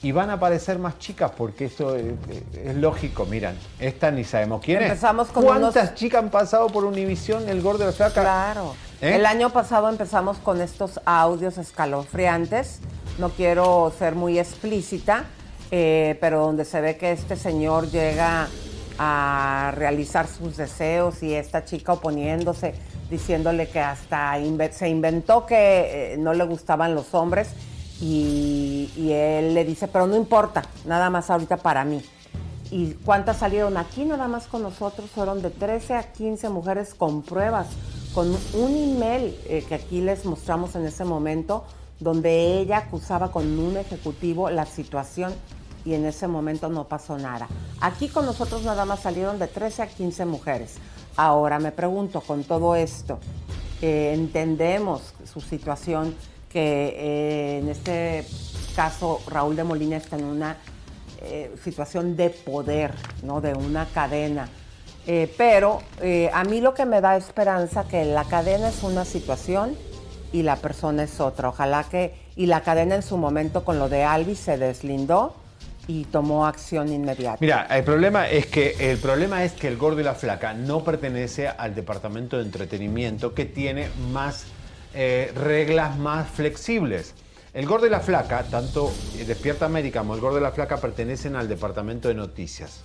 Y van a aparecer más chicas porque esto eh, eh, es, lógico. Miran, esta ni sabemos quién Empezamos es. con ¿Cuántas unos- chicas han pasado por Univisión, el gordo de la flaca? Claro. ¿Eh? El año pasado empezamos con estos audios escalofriantes. No quiero ser muy explícita, eh, pero donde se ve que este señor llega a realizar sus deseos y esta chica oponiéndose, diciéndole que hasta se inventó que eh, no le gustaban los hombres y, y él le dice, pero no importa, nada más ahorita para mí. ¿Y cuántas salieron aquí nada más con nosotros? Fueron de 13 a 15 mujeres con pruebas, con un email eh, que aquí les mostramos en ese momento, donde ella acusaba con un ejecutivo la situación y en ese momento no pasó nada. Aquí con nosotros nada más salieron de 13 a 15 mujeres. Ahora me pregunto, con todo esto, eh, entendemos su situación, que eh, en este caso Raúl de Molina está en una eh, situación de poder, ¿no? De una cadena. Eh, pero eh, a mí lo que me da esperanza que la cadena es una situación y la persona es otra. Ojalá que y la cadena en su momento con lo de Albi se deslindó y tomó acción inmediata. Mira, el problema es que el problema es que el gordo y la flaca no pertenece al departamento de entretenimiento que tiene más eh, reglas más flexibles. El gordo y la flaca, tanto Despierta América como el gordo y la flaca pertenecen al departamento de noticias.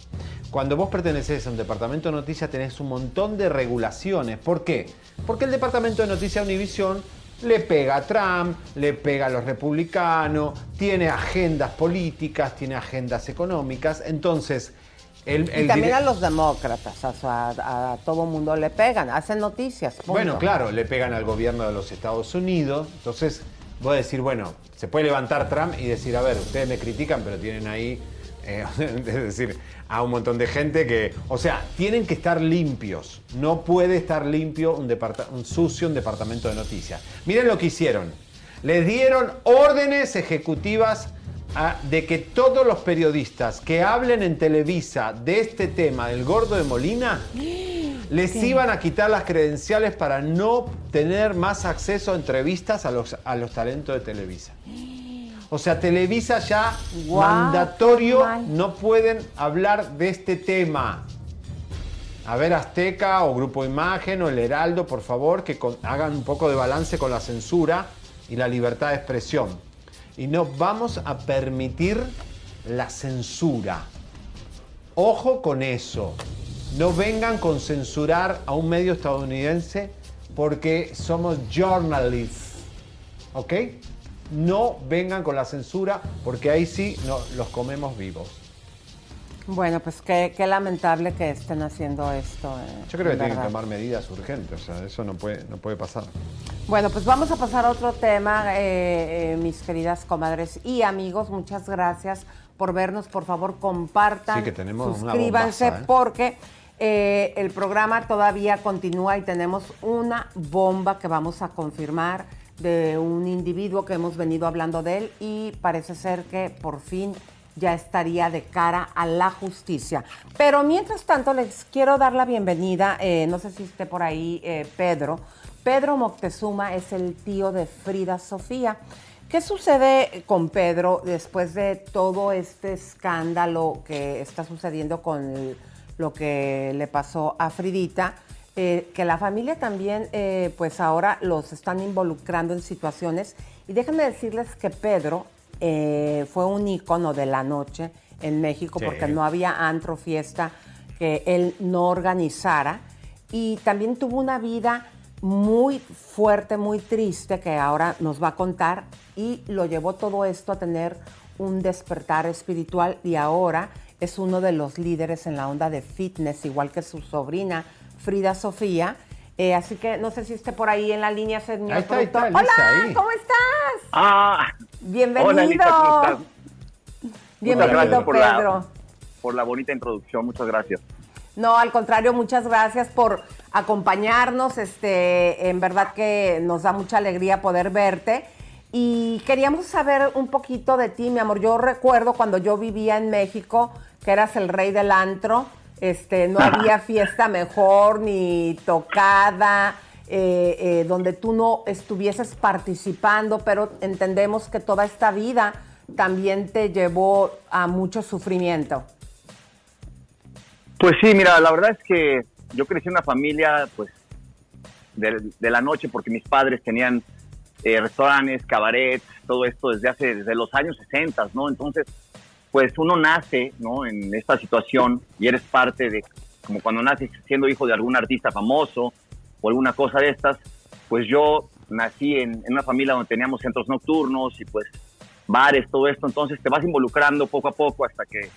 Cuando vos perteneces a un departamento de noticias tenés un montón de regulaciones. ¿Por qué? Porque el departamento de noticias Univisión le pega a Trump, le pega a los republicanos, tiene agendas políticas, tiene agendas económicas. Entonces, el, y también a los demócratas, o sea, a, a todo mundo le pegan, hacen noticias. punto. Bueno, claro, le pegan al gobierno de los Estados Unidos. Entonces, voy a decir, bueno, se puede levantar Trump y decir, a ver, ustedes me critican, pero tienen ahí, eh, es decir, a un montón de gente que, o sea, tienen que estar limpios. No puede estar limpio un, sucio un departamento de noticias. Miren lo que hicieron. Les dieron órdenes ejecutivas a- de que todos los periodistas que hablen en Televisa de este tema del gordo de Molina les ¿Qué? iban a quitar las credenciales para no tener más acceso a entrevistas a los, a los talentos de Televisa. O sea, Televisa ya mandatorio mal. no pueden hablar de este tema. A ver, Azteca o Grupo Imagen o El Heraldo, por favor, que con- hagan un poco de balance con la censura y la libertad de expresión. Y no vamos a permitir la censura. Ojo con eso. No vengan con censurar a un medio estadounidense porque somos journalists. ¿Ok? No vengan con la censura porque ahí sí no, los comemos vivos. Bueno, pues qué, qué lamentable que estén haciendo esto. eh, Yo creo que en tienen que tomar medidas urgentes, o sea, eso no puede, no puede pasar. Bueno, pues vamos a pasar a otro tema, eh, eh, mis queridas comadres y amigos. Muchas gracias por vernos. Por favor, compartan, Sí, que tenemos una suscríbanse bombaza, ¿eh? porque el programa todavía continúa y tenemos una bomba que vamos a confirmar de un individuo que hemos venido hablando de él y parece ser que por fin ya estaría de cara a la justicia. Pero mientras tanto les quiero dar la bienvenida, eh, no sé si esté por ahí eh, Pedro. Pedro Moctezuma es el tío de Frida Sofía. ¿Qué sucede con Pedro después de todo este escándalo que está sucediendo con lo que le pasó a Fridita? Eh, que la familia también, eh, pues ahora los están involucrando en situaciones. Y déjenme decirles que Pedro eh, fue un ícono de la noche en México Sí. porque no había antro, fiesta que él no organizara. Y también tuvo una vida muy fuerte, muy triste, que ahora nos va a contar. Y lo llevó todo esto a tener un despertar espiritual y ahora es uno de los líderes en la onda de fitness, igual que su sobrina Frida Sofía. Eh, así que no sé si esté por ahí en la línea, señor Ahí está, ahí está, productor. Lisa, Hola, ahí. ¿cómo estás? Ah, Bienvenido. Hola, Lisa, ¿cómo estás? Muchas Bienvenido, gracias por Pedro. la, por la bonita introducción, muchas gracias. No, al contrario, muchas gracias por acompañarnos. Este, en verdad que nos da mucha alegría poder verte. Y queríamos saber un poquito de ti, mi amor. Yo recuerdo cuando yo vivía en México, que eras el rey del antro. Este, no había fiesta mejor ni tocada. eh, eh, donde tú no estuvieses participando, pero entendemos que toda esta vida también te llevó a mucho sufrimiento. Pues sí, mira, la verdad es que yo crecí en una familia, pues, de, de la noche, porque mis padres tenían eh, restaurantes, cabarets, todo esto desde hace, desde los años 60, ¿no? Entonces, pues uno nace, ¿no? En esta situación y eres parte de, como cuando naces siendo hijo de algún artista famoso o alguna cosa de estas, pues yo nací en, una familia donde teníamos centros nocturnos y pues bares, todo esto, entonces te vas involucrando poco a poco hasta que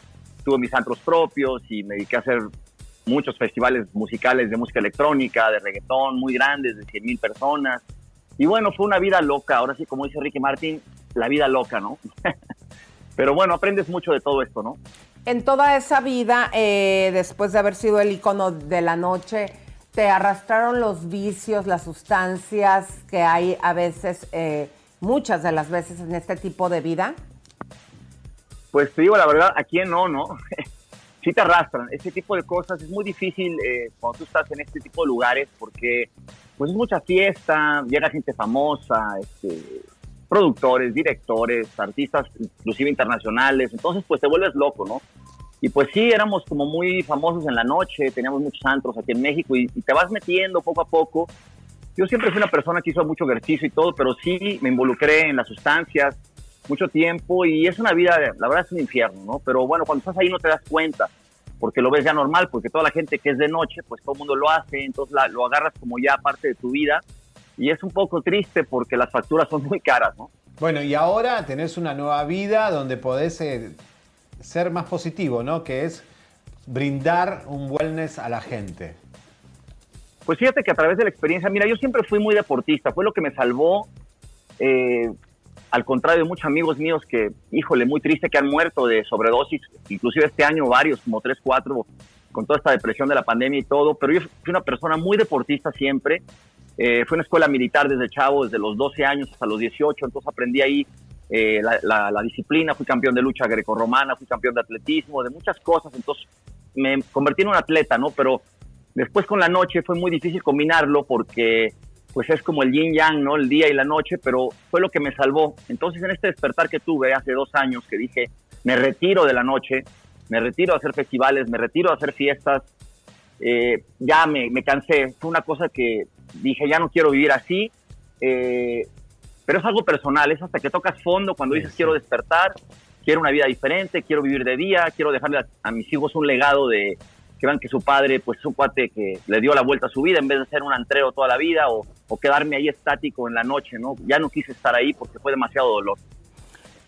tuve mis antros propios y me dediqué a hacer muchos festivales musicales de música electrónica, de reggaetón, muy grandes, de 100 mil personas. Y bueno, fue una vida loca, ahora sí, como dice Ricky Martin, la vida loca, ¿no? Pero bueno, aprendes mucho de todo esto, ¿no? En toda esa vida, eh, después de haber sido el icono de la noche, ¿te arrastraron los vicios, las sustancias que hay a veces, eh, muchas de las veces en este tipo de vida? Pues te digo la verdad, ¿a quién no, no? sí te arrastran. Ese tipo de cosas es muy difícil eh, cuando tú estás en este tipo de lugares porque pues es mucha fiesta, llega gente famosa, este, productores, directores, artistas inclusive internacionales, entonces pues te vuelves loco, ¿no? Y pues sí, éramos como muy famosos en la noche, teníamos muchos antros aquí en México y, y te vas metiendo poco a poco. Yo siempre fui una persona que hizo mucho ejercicio y todo, pero sí me involucré en las sustancias mucho tiempo y es una vida, la verdad es un infierno, ¿no? Pero bueno, cuando estás ahí no te das cuenta, porque lo ves ya normal, porque toda la gente que es de noche, pues todo el mundo lo hace, entonces la- lo agarras como ya parte de tu vida y es un poco triste porque las facturas son muy caras, ¿no? Bueno, y ahora tenés una nueva vida donde podés eh, ser más positivo, ¿no? Que es brindar un wellness a la gente. Pues fíjate que a través de la experiencia, mira, yo siempre fui muy deportista, fue lo que me salvó, eh, al contrario de muchos amigos míos que, híjole, muy triste que han muerto de sobredosis, inclusive este año varios, como tres, cuatro, con toda esta depresión de la pandemia y todo, pero yo fui una persona muy deportista siempre, eh, fui a una escuela militar desde chavo, desde los 12 años hasta los 18, entonces aprendí ahí eh, la disciplina, fui campeón de lucha grecorromana, fui campeón de atletismo, de muchas cosas, entonces me convertí en un atleta, ¿no? Pero después con la noche fue muy difícil combinarlo porque pues es como el yin yang, ¿no? El día y la noche, pero fue lo que me salvó. Entonces en este despertar que tuve hace dos años que dije, me retiro de la noche, me retiro a hacer festivales, me retiro a hacer fiestas, eh, ya me, me cansé, fue una cosa que dije, ya no quiero vivir así, eh, pero es algo personal, es hasta que tocas fondo cuando dices quiero despertar, quiero una vida diferente, quiero vivir de día, quiero dejarle a, a mis hijos un legado de que vean que su padre pues es un cuate que le dio la vuelta a su vida en vez de ser un antreo toda la vida o, o quedarme ahí estático en la noche, ¿no? Ya no quise estar ahí porque fue demasiado dolor.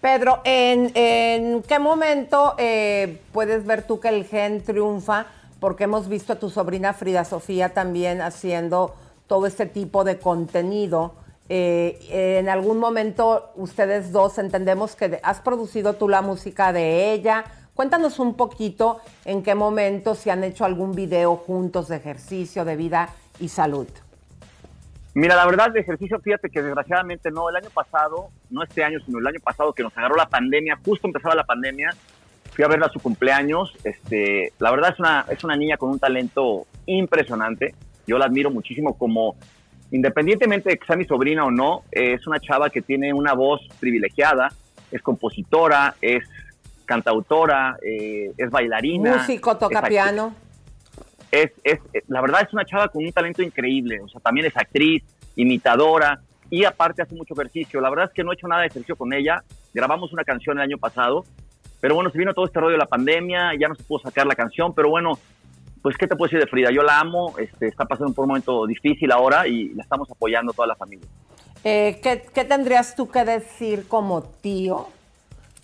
Pedro, ¿en, en qué momento eh, puedes ver tú que el gen triunfa? Porque hemos visto a tu sobrina Frida Sofía también haciendo todo este tipo de contenido. Eh, en algún momento ustedes dos entendemos que has producido tú la música de ella. Cuéntanos un poquito en qué momento se han hecho algún video juntos de ejercicio, de vida y salud. Mira, la verdad, de ejercicio, fíjate que desgraciadamente no. El año pasado, no este año, sino el año pasado que nos agarró la pandemia, justo empezaba la pandemia, fui a verla a su cumpleaños. Este, la verdad es una, es una niña con un talento impresionante. Yo la admiro muchísimo como, independientemente de que sea mi sobrina o no, eh, es una chava que tiene una voz privilegiada, es compositora, es cantautora, eh, es bailarina. Músico, toca es piano. es, es, eh, la verdad es una chava con un talento increíble, o sea, también es actriz, imitadora y aparte hace mucho ejercicio. La verdad es que no he hecho nada de ejercicio con ella. Grabamos una canción el año pasado, pero bueno, se vino todo este rollo de la pandemia, ya no se pudo sacar la canción, pero bueno, pues qué te puedo decir de Frida, yo la amo, este, está pasando por un momento difícil ahora y la estamos apoyando toda la familia. Eh, ¿qué, qué tendrías tú que decir como tío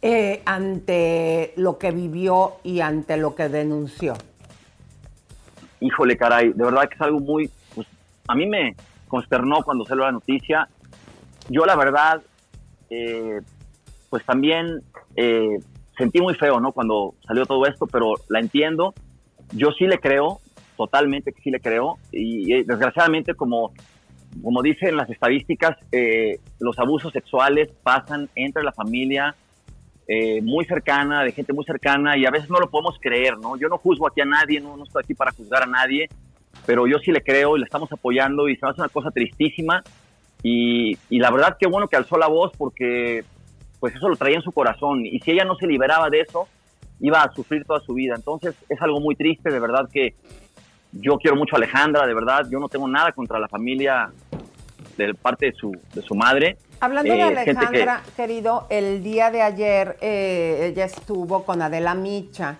eh, ante lo que vivió y ante lo que denunció? híjole, caray, de verdad que es algo muy, pues, a mí me consternó cuando salió la noticia. Yo la verdad, eh, pues también sentí muy feo, ¿no? Cuando salió todo esto, pero la entiendo. Yo sí le creo, totalmente que sí le creo, y, eh, desgraciadamente como, como dicen las estadísticas, eh, los abusos sexuales pasan entre la familia, eh, muy cercana, de gente muy cercana, y a veces no lo podemos creer, ¿no? Yo no juzgo aquí a nadie, no, estoy aquí para juzgar a nadie, pero yo sí le creo y le estamos apoyando y se me hace una cosa tristísima. Y, y la verdad que bueno que alzó la voz porque pues eso lo traía en su corazón y si ella no se liberaba de eso, iba a sufrir toda su vida. Entonces es algo muy triste, de verdad que yo quiero mucho a Alejandra, de verdad, yo no tengo nada contra la familia de parte de su, de su madre. Hablando de Eh, que- Alejandra, querido, el día de ayer eh, ella estuvo con Adela Micha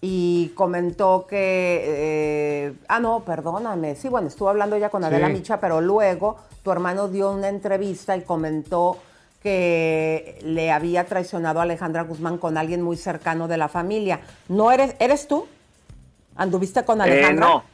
y comentó que, eh, ah, no, perdóname, sí, bueno, estuvo hablando ella con Adela Sí. Micha, pero luego tu hermano dio una entrevista y comentó que le había traicionado a Alejandra Guzmán con alguien muy cercano de la familia. ¿No eres, eres tú? ¿Anduviste con Eh, Alejandra? no,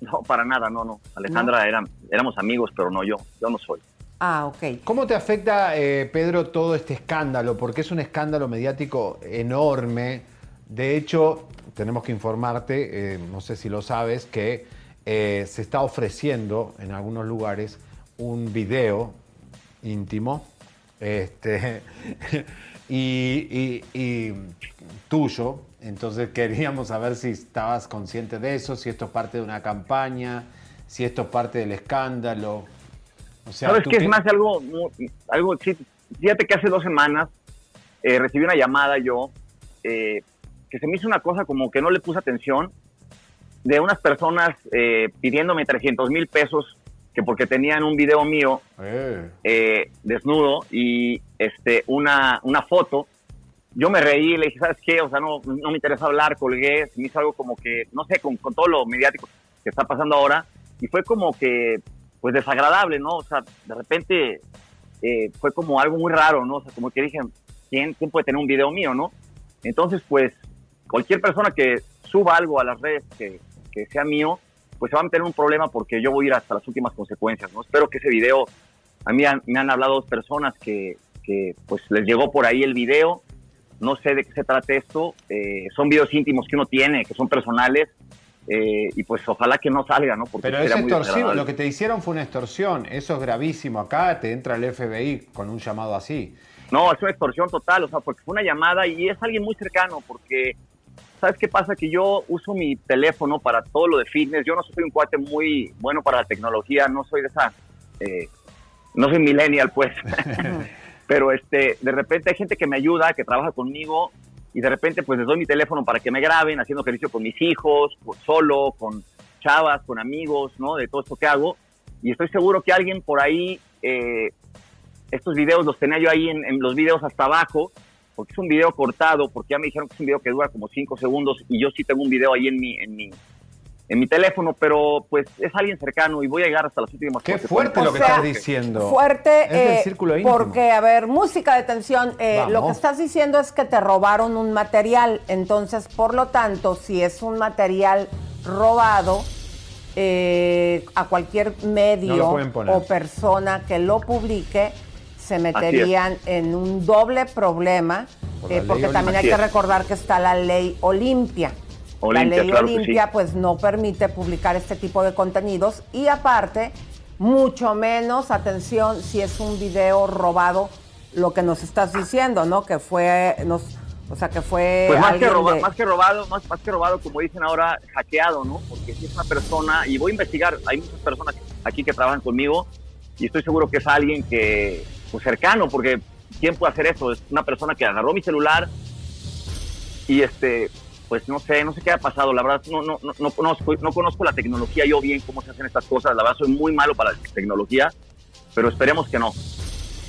no, para nada, no, no. Alejandra era- éramos amigos, pero no yo, yo no soy. Ah, ok. ¿Cómo te afecta, eh, Pedro, todo este escándalo? Porque es un escándalo mediático enorme. De hecho, tenemos que informarte, eh, no sé si lo sabes, que eh, se está ofreciendo en algunos lugares un video íntimo este, y, y- y tuyo. Entonces queríamos saber si estabas consciente de eso, si esto es parte de una campaña, si esto es parte del escándalo. O sea, ¿Sabes ¿tú qué? Es más algo, algo, sí, fíjate que hace dos semanas eh, recibí una llamada yo, eh, que se me hizo una cosa como que no le puse atención, de unas personas eh, pidiéndome 300 mil pesos, que porque tenían un video mío eh, desnudo y este, una, una foto. Yo me reí, le dije, ¿sabes qué? O sea, no, no me interesa hablar, colgué, me hizo algo como que, no sé, con, con todo lo mediático que está pasando ahora, y fue como que, pues desagradable, ¿no? O sea, de repente eh, fue como algo muy raro, ¿no? O sea, como que dije, ¿quién, ¿quién puede tener un video mío, no? Entonces, pues, cualquier persona que suba algo a las redes que, que sea mío, pues se va a meter en un problema porque yo voy a ir hasta las últimas consecuencias, ¿no? Espero que ese video, a mí han- me han hablado dos personas que, que, pues les llegó por ahí el video, no sé de qué se trata esto, eh, son videos íntimos que uno tiene, que son personales, eh, y pues ojalá que no salga, ¿no? Porque Pero es extorsivo, lo que te hicieron fue una extorsión, eso es gravísimo. Acá te entra el FBI con un llamado así. No, es una extorsión total, o sea, porque fue una llamada y es alguien muy cercano, porque, ¿sabes qué pasa? Que yo uso mi teléfono para todo lo de fitness, yo no soy un cuate muy bueno para la tecnología, no soy de esa, eh, no soy millennial, pues, pero este, de repente hay gente que me ayuda, que trabaja conmigo, y de repente pues les doy mi teléfono para que me graben haciendo ejercicio con mis hijos, con- solo, con chavas, con amigos, ¿no? De todo esto que hago, y estoy seguro que alguien por ahí... eh, estos videos los tenía yo ahí en, en los videos hasta abajo, porque es un video cortado, porque ya me dijeron que es un video que dura como cinco segundos y yo sí tengo un video ahí en mi, en mi, en mi teléfono, pero pues es alguien cercano y voy a llegar hasta las últimas Qué fuerte lo que sea, estás diciendo. Fuerte, Es del eh, círculo íntimo. porque, a ver, música de tensión, eh, lo que estás diciendo es que te robaron un material, entonces, por lo tanto, si es un material robado, eh, a cualquier medio o persona que lo publique, se meterían en un doble problema, Por eh, porque también hay que recordar que está la ley Olimpia. Olimpia, la ley claro Olimpia sí. pues no permite publicar este tipo de contenidos y aparte, mucho menos, atención, si es un video robado, lo que nos estás diciendo, ¿no? Que fue, nos, o sea, que fue Pues más que, roba- de- más que robado, más, más que robado, como dicen ahora, hackeado, ¿no? Porque si es una persona, y voy a investigar, hay muchas personas aquí que trabajan conmigo, y estoy seguro que es alguien que, pues cercano, porque ¿quién puede hacer eso? Es una persona que agarró mi celular y este, pues no sé, no sé qué ha pasado, la verdad no, no, no, no conozco, no conozco la tecnología yo bien, cómo se hacen estas cosas, la verdad soy muy malo para la tecnología, pero esperemos que no.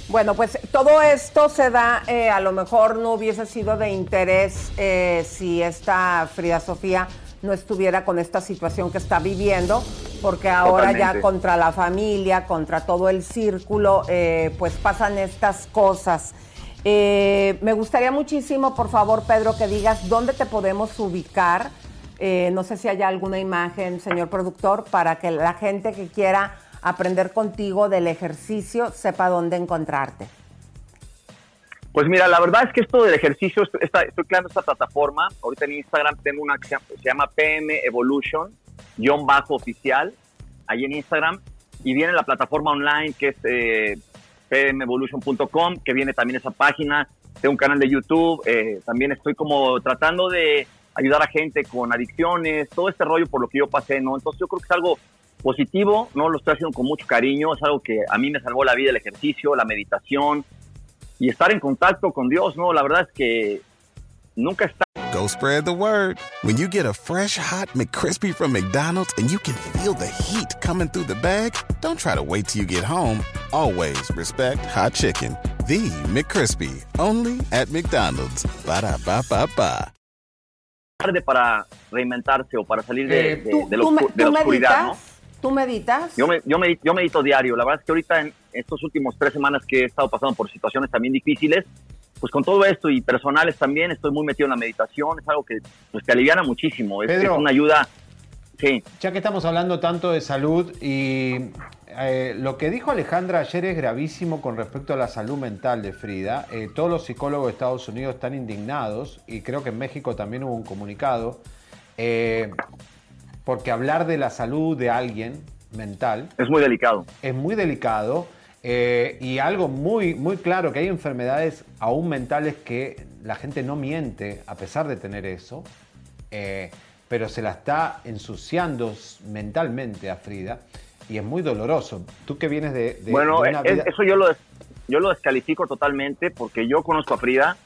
Bueno, pues todo esto se da, eh, a lo mejor no hubiese sido de interés eh, si esta Frida Sofía no estuviera con esta situación que está viviendo, porque ahora ya contra la familia, contra todo el círculo, eh, pues pasan estas cosas. Eh, me gustaría muchísimo, por favor, Pedro, que digas dónde te podemos ubicar. Eh, no sé si hay alguna imagen, señor productor, para que la gente que quiera aprender contigo del ejercicio sepa dónde encontrarte. Pues mira, la verdad es que esto del ejercicio, esta- estoy creando esta plataforma. Ahorita en Instagram tengo una que se llama- se llama PM Evolution, guion bajo oficial, ahí en Instagram. Y viene la plataforma online que es eh, pmevolution.com, que viene también esa página. Tengo un canal de YouTube. eh, también estoy como tratando de ayudar a gente con adicciones, todo este rollo por lo que yo pasé, ¿no? Entonces yo creo que es algo positivo, ¿no? Lo estoy haciendo con mucho cariño. Es algo que a mí me salvó la vida, el ejercicio, la meditación y estar en contacto con Dios, ¿no? La verdad es que nunca está Go spread the word. When you get a fresh hot McCrispy from McDonald's and you can feel the heat coming through the bag, don't try to wait till you get home. Always respect hot chicken. The McCrispy, only at McDonald's. Ba da ba ba ba. tarde para reinventarse o para salir de, Eh, de- ¿Tú, de la, de oscuridad, ¿no? ¿Tú meditas? Yo, me, yo, me- yo medito diario. La verdad es que ahorita en estos últimos tres semanas que he estado pasando por situaciones también difíciles, pues con todo esto y personales también estoy muy metido en la meditación. Es algo que pues, te aliviana muchísimo. Es, Pedro. es una ayuda. Sí. Ya que estamos hablando tanto de salud y eh, lo que dijo Alejandra ayer es gravísimo con respecto a la salud mental de Frida. Eh, todos los psicólogos de Estados Unidos están indignados y creo que en México también hubo un comunicado. eh, porque hablar de la salud de alguien mental Es muy delicado. es muy delicado eh, y algo muy, muy claro, que hay enfermedades aún mentales que la gente no miente a pesar de tener eso, eh, pero se la está ensuciando mentalmente a Frida y es muy doloroso. Tú que vienes de, de- bueno, de una es- vida- eso yo lo, yo lo descalifico totalmente porque yo conozco a Frida,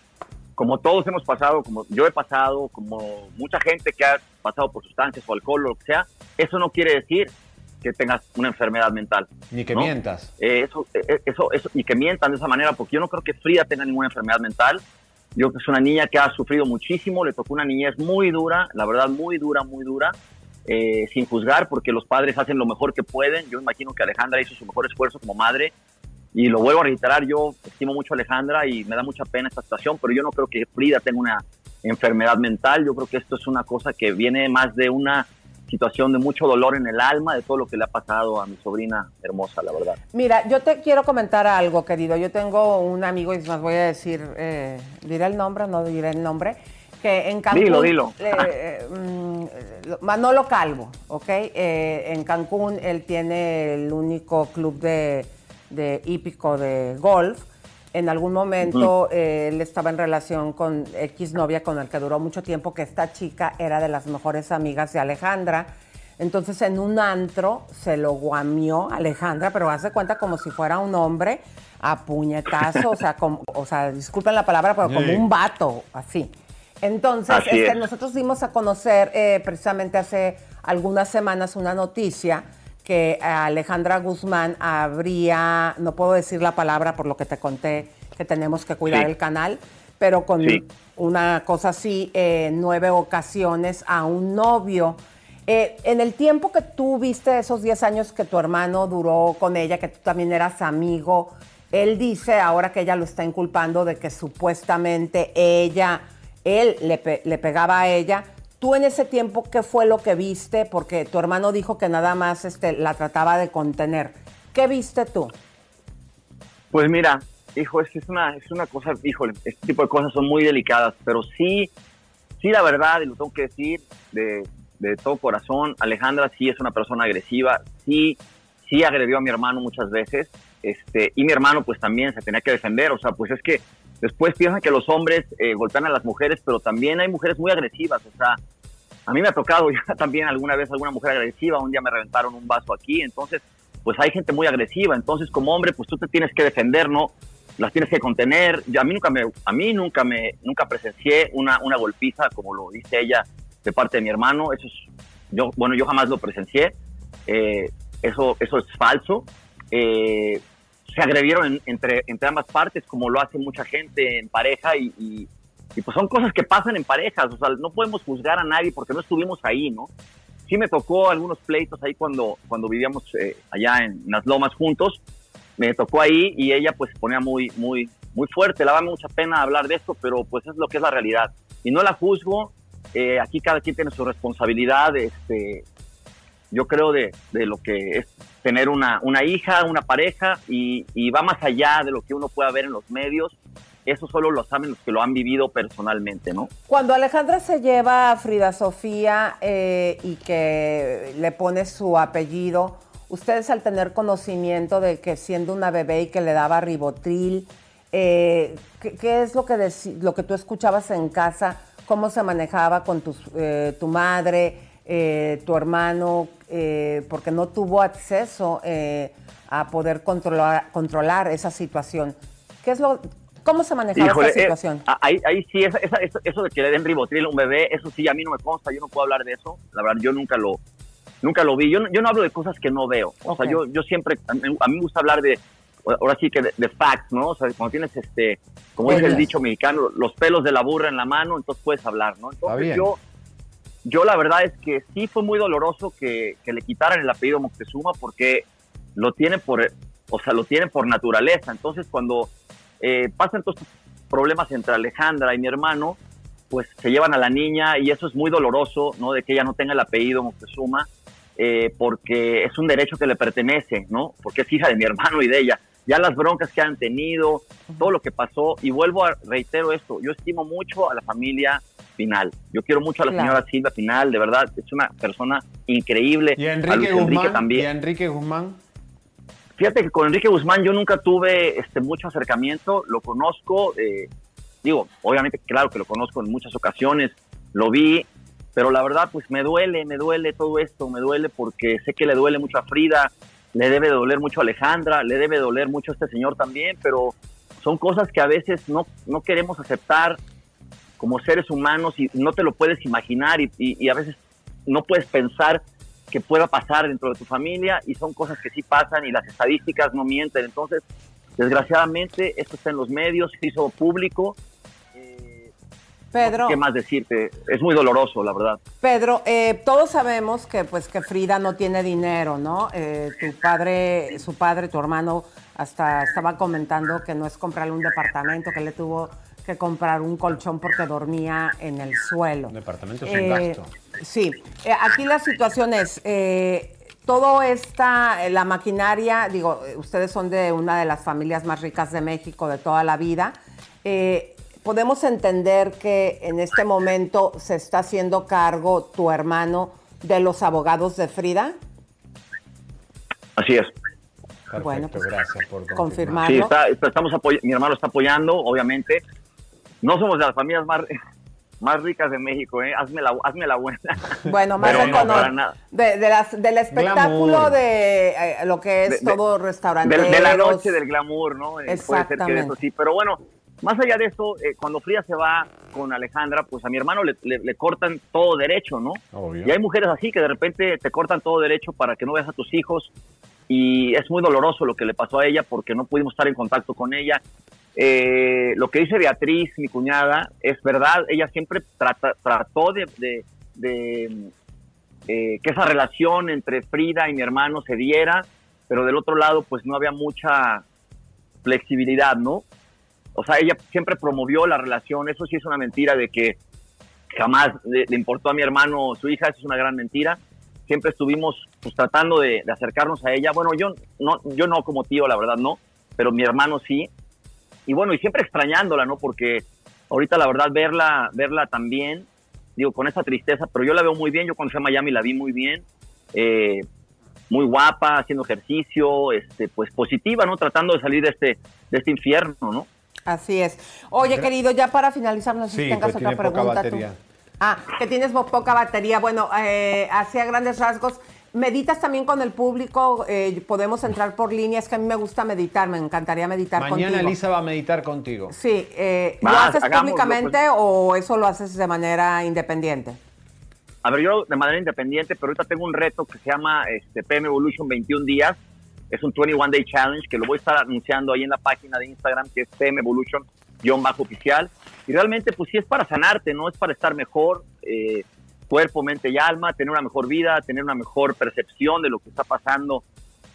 como todos hemos pasado, como yo he pasado, como mucha gente que ha pasado por sustancias o alcohol o lo que sea, eso no quiere decir que tengas una enfermedad mental. ni que ¿no? mientas. Eh, eso, eh, eso, eso, y que mientan de esa manera, porque yo no creo que Frida tenga ninguna enfermedad mental. Yo creo que es una niña que ha sufrido muchísimo, le tocó una niñez muy dura, la verdad, muy dura, muy dura, eh, sin juzgar, porque los padres hacen lo mejor que pueden. Yo imagino que Alejandra hizo su mejor esfuerzo como madre, y lo vuelvo a reiterar, yo estimo mucho a Alejandra y me da mucha pena esta situación, pero yo no creo que Frida tenga una enfermedad mental, yo creo que esto es una cosa que viene más de una situación de mucho dolor en el alma, de todo lo que le ha pasado a mi sobrina hermosa, la verdad. Mira, yo te quiero comentar algo, querido. Yo tengo un amigo, y más voy a decir, eh, diré el nombre, no diré el nombre, que en Cancún... Dilo, dilo. eh, eh, mm, Manolo Calvo, ¿ok? Eh, en Cancún él tiene el único club de, de hípico de golf. En algún momento eh, él estaba en relación con X novia con el que duró mucho tiempo, que esta chica era de las mejores amigas de Alejandra. Entonces en un antro se lo guamió Alejandra, pero hace cuenta como si fuera un hombre a puñetazo, o sea, como, o sea, disculpen la palabra, pero como un vato, así. Entonces, Así este, es. nosotros dimos a conocer eh, precisamente hace algunas semanas una noticia que Alejandra Guzmán habría, no puedo decir la palabra por lo que te conté, que tenemos que cuidar Sí. el canal, pero con Sí. una cosa así, eh, nueve ocasiones a un novio. Eh, en el tiempo que tú viste esos 10 años que tu hermano duró con ella, que tú también eras amigo, él dice ahora que ella lo está inculpando de que supuestamente ella, él le, pe- le pegaba a ella. Tú en ese tiempo, ¿qué fue lo que viste? Porque tu hermano dijo que nada más este, la trataba de contener. ¿Qué viste tú? Pues mira, hijo, es, es una, es una cosa, híjole, este tipo de cosas son muy delicadas, pero sí, sí la verdad, y lo tengo que decir de, de todo corazón, Alejandra sí es una persona agresiva, sí, sí agredió a mi hermano muchas veces, este, y mi hermano pues también se tenía que defender, o sea, pues es que después piensan que los hombres eh, golpean a las mujeres, pero también hay mujeres muy agresivas, o sea, a mí me ha tocado ya también alguna vez alguna mujer agresiva, un día me reventaron un vaso aquí, entonces pues hay gente muy agresiva, entonces como hombre pues tú te tienes que defender, ¿no? Las tienes que contener. Yo, a mí nunca me a mí nunca me nunca presencié una una golpiza como lo dice ella de parte de mi hermano, eso es yo bueno, yo jamás lo presencié. Eh, eso eso es falso. Eh, se agredieron en- entre entre ambas partes como lo hace mucha gente en pareja y, y y pues son cosas que pasan en parejas, o sea, no podemos juzgar a nadie porque no estuvimos ahí, ¿no? Sí me tocó algunos pleitos ahí cuando, cuando vivíamos eh, allá en las lomas juntos, me tocó ahí y ella pues se ponía muy, muy, muy fuerte, le daba mucha pena hablar de esto, pero pues es lo que es la realidad. Y no la juzgo, eh, aquí cada quien tiene su responsabilidad, este, yo creo de, de lo que es tener una, una hija, una pareja y, va más allá de lo que uno pueda ver en los medios. Eso solo lo saben los que lo han vivido personalmente, ¿no? Cuando Alejandra se lleva a Frida Sofía eh, y que le pone su apellido, ustedes al tener conocimiento de que siendo una bebé y que le daba ribotril, eh, ¿qué, qué es lo que, lo que tú escuchabas en casa? ¿Cómo se manejaba con tus, eh, tu madre, eh, tu hermano? eh, porque no tuvo acceso eh, a poder controlar, controlar esa situación. ¿Qué es lo, ¿Cómo se manejaba Híjole, esa eh, situación? ahí, ahí sí, esa- esa- eso, eso de que le den ribotril a un bebé, eso sí, a mí no me consta, yo no puedo hablar de eso. La verdad, yo nunca lo, nunca lo vi. Yo, no- yo no hablo de cosas que no veo. O sea, yo, yo siempre, a mí, a mí me gusta hablar de, ahora sí que de, de facts, ¿no? O sea, cuando tienes, este, como dice el dicho mexicano, los pelos de la burra en la mano, entonces puedes hablar, ¿no? Entonces yo, yo la verdad es que sí fue muy doloroso que, le quitaran el apellido Moctezuma porque lo tiene por, o sea, lo tiene por naturaleza. Entonces cuando eh, pasan todos estos problemas entre Alejandra y mi hermano, pues se llevan a la niña y eso es muy doloroso, ¿no? De que ella no tenga el apellido Moctezuma, eh, porque es un derecho que le pertenece, ¿no? Porque es hija de mi hermano y de ella. Ya las broncas que han tenido, todo lo que pasó, y vuelvo a reitero esto, yo estimo mucho a la familia Pinal. Yo quiero mucho a la Claro. señora Silvia Pinal, de verdad, es una persona increíble. ¿Y A Enrique Luis Guzmán? también. ¿Y Enrique Guzmán? Fíjate que con Enrique Guzmán yo nunca tuve este, mucho acercamiento, lo conozco, eh, digo, obviamente claro que lo conozco en muchas ocasiones, lo vi, pero la verdad pues me duele, me duele todo esto, me duele porque sé que le duele mucho a Frida, le debe de doler mucho a Alejandra, le debe de doler mucho a este señor también, pero son cosas que a veces no, no queremos aceptar como seres humanos y no te lo puedes imaginar y, y- y a veces no puedes pensar que pueda pasar dentro de tu familia y son cosas que sí pasan y las estadísticas no mienten. Entonces, desgraciadamente, esto está en los medios, se hizo público. Pedro. ¿Qué más decirte? Es muy doloroso, la verdad. Pedro, eh, todos sabemos que pues que Frida no tiene dinero, ¿no? Eh, tu padre, su padre, tu hermano, hasta estaba comentando que no es comprarle un departamento, que le tuvo que comprar un colchón porque dormía en el suelo. Departamento es Eh, un gasto. Sí, Eh, aquí la situación es, eh, todo esta, eh, la maquinaria, digo, eh, ustedes son de una de las familias más ricas de México de toda la vida. Eh, podemos entender que en este momento se está haciendo cargo tu hermano de los abogados de Frida. Así es. bueno, pues gracias por confirmarlo. Sí, está, está- estamos apoy- mi hermano está apoyando, obviamente. No somos de las familias más, más ricas de México, ¿eh? Hazme la, hazme la buena. Bueno, más no, económico. para nada. De, de las, del espectáculo Glamour. de eh, lo que es De- todo de, restaurante. de la noche del glamour, ¿no? Eh, Puede ser que de Exactamente. eso sí. Pero bueno, más allá de eso, eh, cuando Frida se va con Alejandra, pues a mi hermano le, le- le cortan todo derecho, ¿no? Obvio. Y hay mujeres así que de repente te cortan todo derecho para que no veas a tus hijos. Y es muy doloroso lo que le pasó a ella porque no pudimos estar en contacto con ella. Eh, lo que dice Beatriz, mi cuñada, es verdad. Ella siempre trata, trató de, de- de, eh, que esa relación entre Frida y mi hermano se diera, pero del otro lado pues no había mucha flexibilidad, ¿no? O sea, ella siempre promovió la relación, eso sí es una mentira de que jamás le, importó a mi hermano su hija, eso es una gran mentira. Siempre estuvimos pues tratando de, de acercarnos a ella. Bueno, yo no, yo no como tío, la verdad no, pero mi hermano sí. Y bueno, y siempre extrañándola, ¿no? Porque ahorita la verdad verla, verla también, digo, con esa tristeza, pero yo la veo muy bien, yo cuando fui a Miami la vi muy bien, eh, muy guapa, haciendo ejercicio, este, pues positiva, ¿no? Tratando de salir de este, de este infierno, ¿no? Así es. Oye, querido, ya para finalizar, no sé si tengas pues otra tiene poca pregunta tú. batería. Ah, que tienes poca batería. Bueno, eh, hacia grandes rasgos, ¿meditas también con el público? Eh, ¿Podemos entrar por línea? Es que a mí me gusta meditar, me encantaría meditar Mañana contigo. Lisa va a meditar contigo. Sí, eh, ¿lo haces públicamente pues. o eso lo haces de manera independiente? A ver, yo de manera independiente, pero ahorita tengo un reto que se llama este, PM Evolution 21 días. Es un 21 Day Challenge que lo voy a estar anunciando ahí en la página de Instagram que es PM Evolution-oficial. Y realmente, pues sí es para sanarte, ¿no? Es para estar mejor, eh, cuerpo, mente y alma, tener una mejor vida, tener una mejor percepción de lo que está pasando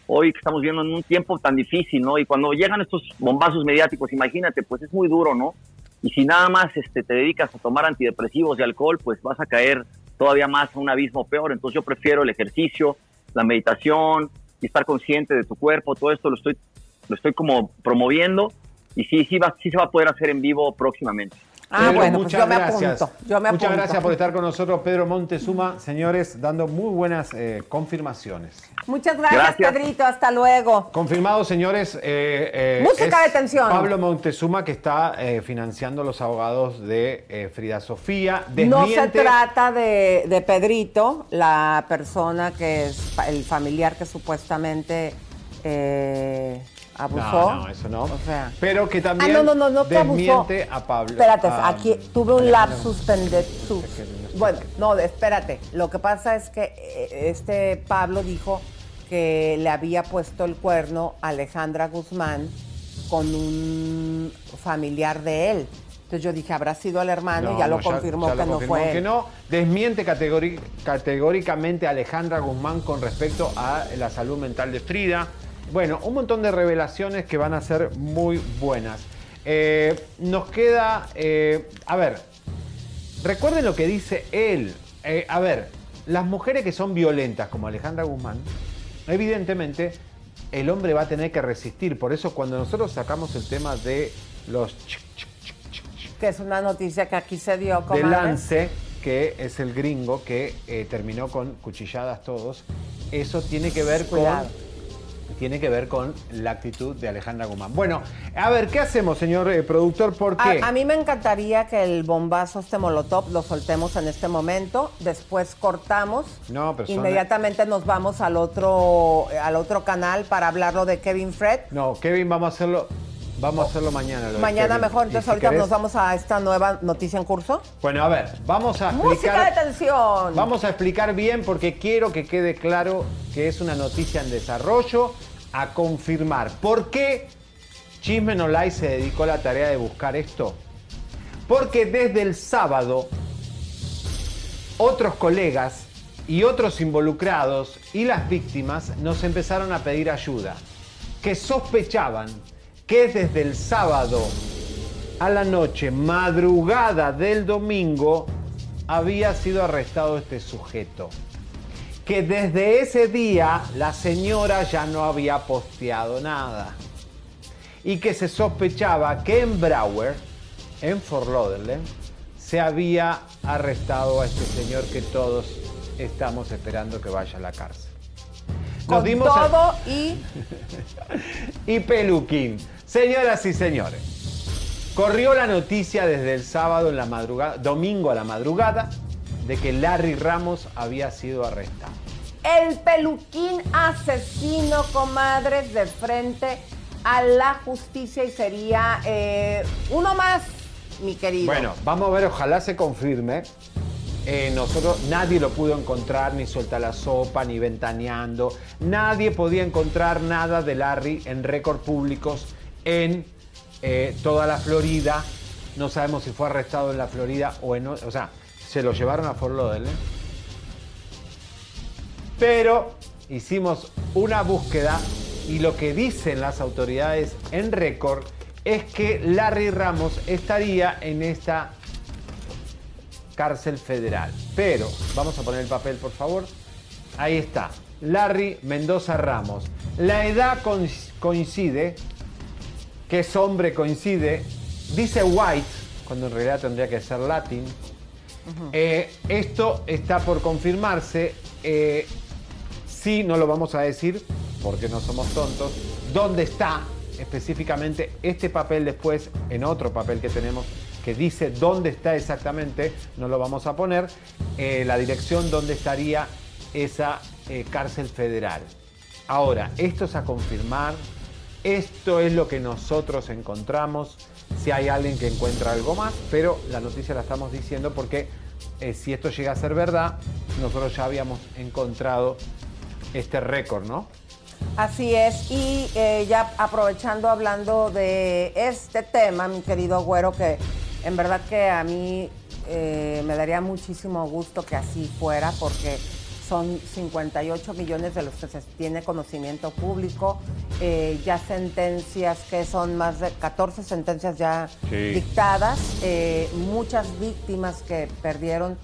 hoy que estamos viendo en un tiempo tan difícil, ¿no? Y cuando llegan estos bombazos mediáticos, imagínate, pues es muy duro, ¿no? Y si nada más este, te dedicas a tomar antidepresivos y alcohol, pues vas a caer todavía más a un abismo peor. Entonces yo prefiero el ejercicio, la meditación y estar consciente de tu cuerpo. Todo esto lo estoy, lo estoy como promoviendo y sí, sí, va, sí se va a poder hacer en vivo próximamente. Ah, Pedro, bueno, pues muchas yo me gracias. apunto. Yo me Muchas apunto. gracias por estar con nosotros, Pedro Montezuma. Señores, dando muy buenas eh, confirmaciones. Muchas gracias, Gracias. Pedrito. Hasta luego. Confirmado, señores. eh, eh, Música de tensión. Pablo Montezuma que está eh, financiando los abogados de eh, Frida Sofía. No se trata de, de Pedrito, la persona que es el familiar que supuestamente eh, abusó. No, no, eso no. O sea, Pero que también Ah, no, no, no, no que abusó. desmiente a Pablo. Espérate, a- aquí tuve un lapsus pendejo. Bueno, no, espérate. Lo que pasa es que eh, este Pablo dijo que le había puesto el cuerno a Alejandra Guzmán con un familiar de él. Entonces yo dije, habrá sido el hermano, No, y ya no, lo confirmó ya que lo no confirmó fue que él. no. Desmiente categóricamente a Alejandra Guzmán con respecto a la salud mental de Frida. Bueno, un montón de revelaciones que van a ser muy buenas. Eh, nos queda, eh, a ver, recuerden lo que dice él. Eh, a ver, las mujeres que son violentas como Alejandra Guzmán, evidentemente el hombre va a tener que resistir. Por eso cuando nosotros sacamos el tema de los Que es una noticia que aquí se dio, de comadre. Lance, que es el gringo que terminó con cuchilladas todos, eso tiene que ver Cuidado. con tiene que ver con la actitud de Alejandra Guzmán. Bueno, a ver, ¿qué hacemos, señor eh, productor? ¿Por qué? A, a mí me encantaría que el bombazo, este molotov, lo soltemos en este momento. Después cortamos. no, pero Inmediatamente nos vamos al otro, al otro canal para hablarlo de Kevin Fred. No, Kevin, vamos a hacerlo, vamos a hacerlo mañana. lo Mañana mejor, entonces si ahorita querés- nos vamos a esta nueva noticia en curso. Bueno, a ver, vamos a Música explicar. de tensión. Vamos a explicar bien porque quiero que quede claro que es una noticia en desarrollo a confirmar. ¿Por qué Chisme No Like se dedicó a la tarea de buscar esto? Porque desde el sábado otros colegas y otros involucrados y las víctimas nos empezaron a pedir ayuda, que sospechaban que desde el sábado a la noche, madrugada del domingo, había sido arrestado este sujeto. Que desde ese día la señora ya no había posteado nada. Y que se sospechaba que en Broward, en Fort Lauderdale, se había arrestado a este señor que todos estamos esperando que vaya a la cárcel. Nos Con dimos a- todo y y Peluquín. Señoras y señores, corrió la noticia desde el sábado en la madrugada, domingo a la madrugada, de que Larry Ramos había sido arrestado. el peluquín asesino, comadres, de frente a la justicia y sería eh, uno más, mi querido. Bueno, vamos a ver, ojalá se confirme. Eh, nosotros, nadie lo pudo encontrar, ni suelta la sopa, ni ventaneando. Nadie podía encontrar nada de Larry en récord públicos en eh, toda la Florida. No sabemos si fue arrestado en la Florida o en... o- sea, se lo llevaron a Fort Lauderdale. pero hicimos una búsqueda y lo que dicen las autoridades en récord es que Larry Ramos estaría en esta cárcel federal. Pero, vamos a poner el papel por favor. Ahí está, Larry Mendoza Ramos. La edad coincide, que es hombre coincide, dice white, cuando en realidad tendría que ser latin. Eh, esto está por confirmarse. Eh, sí, no lo vamos a decir porque no somos tontos. ¿Dónde está específicamente este papel después en otro papel que tenemos que dice dónde está exactamente? No lo vamos a poner. Eh, la dirección donde estaría esa cárcel federal. Ahora, esto es a confirmar. Esto es lo que nosotros encontramos si hay alguien que encuentra algo más, pero la noticia la estamos diciendo porque eh, si esto llega a ser verdad, nosotros ya habíamos encontrado este récord, ¿no? Así es, y eh, ya aprovechando hablando de este tema, mi querido Güero, que en verdad que a mí eh, me daría muchísimo gusto que así fuera, porque son 58 millones de los que se tiene conocimiento público, eh, ya sentencias que son más de 14 sentencias ya dictadas, eh, muchas víctimas que perdieron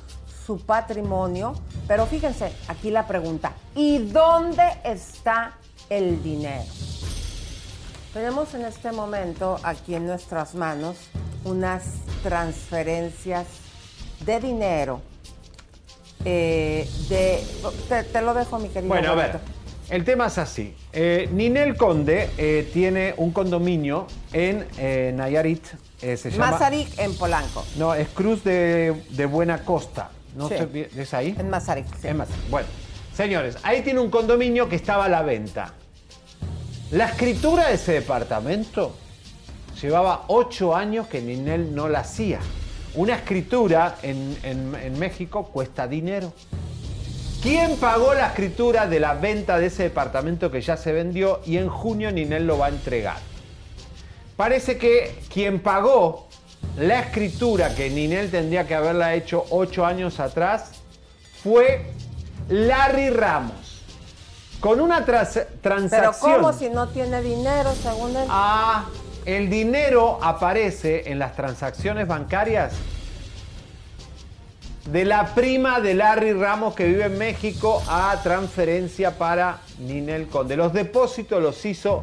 su patrimonio, pero fíjense, aquí la pregunta, ¿y dónde está el dinero? Tenemos en este momento aquí en nuestras manos unas transferencias de dinero eh, de, te, lo dejo, mi querido. Bueno, a ver, el tema es así. Eh, Ninel Conde eh, tiene un condominio en Nayarit. se llama, Mazarik en Polanco. No, es Cruz de, Buena Costa. No sé, ¿Es ahí? En Mazarik, En Mazarik. Bueno, señores, ahí tiene un condominio que estaba a la venta. La escritura de ese departamento llevaba ocho años que Ninel no la hacía. Una escritura en, México cuesta dinero. ¿Quién pagó la escritura de la venta de ese departamento que ya se vendió y en junio Ninel lo va a entregar? Parece que quien pagó la escritura que Ninel tendría que haberla hecho ocho años atrás fue Larry Ramos. Con una transacción. Pero ¿cómo si no tiene dinero, según él? Ah, el dinero aparece en las transacciones bancarias de la prima de Larry Ramos que vive en México a transferencia para Ninel Conde. Los depósitos los hizo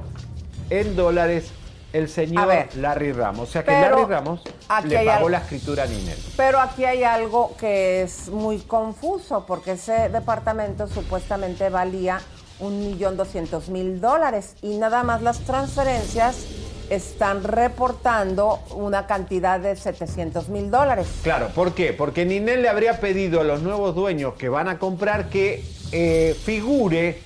en dólares el señor Larry Ramos. O sea que Larry Ramos le pagó la escritura a Ninel. Pero aquí hay algo que es muy confuso porque ese departamento supuestamente valía un millón doscientos mil dólares y nada más las transferencias están reportando una cantidad de 700 mil dólares. Claro, ¿por qué? Porque Ninel le habría pedido a los nuevos dueños que van a comprar que eh, figure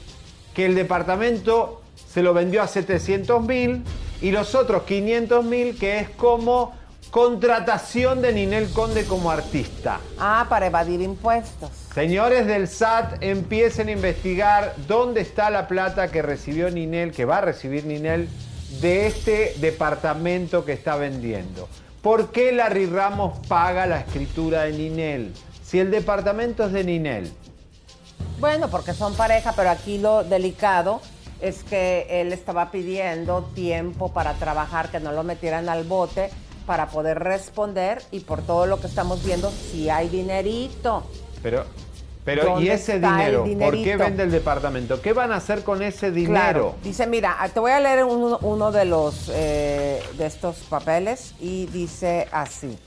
que el departamento se lo vendió a 700 mil y los otros 500 mil que es como contratación de Ninel Conde como artista. Ah, para evadir impuestos. Señores del SAT, empiecen a investigar dónde está la plata que recibió Ninel, que va a recibir Ninel de este departamento que está vendiendo. ¿Por qué Larry Ramos paga la escritura de Ninel? Si el departamento es de Ninel. Bueno, porque son pareja, pero aquí lo delicado es que él estaba pidiendo tiempo para trabajar, que no lo metieran al bote para poder responder y por todo lo que estamos viendo, si hay dinerito. Pero pero, ¿y ese dinero? ¿Por qué vende el departamento? ¿Qué van a hacer con ese dinero? Dice, mira, te voy a leer uno, de los eh, de estos papeles y dice así.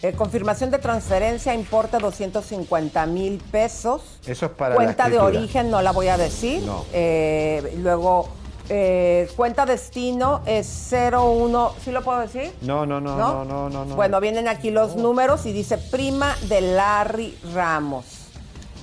Eh, confirmación de transferencia importa 250 mil pesos. Eso es para Cuenta de origen no la voy a decir. No. Eh, luego, cuenta destino es 01. ¿Sí lo puedo decir? No, no, no, no, no, no. no bueno, vienen aquí los números y dice prima de Larry Ramos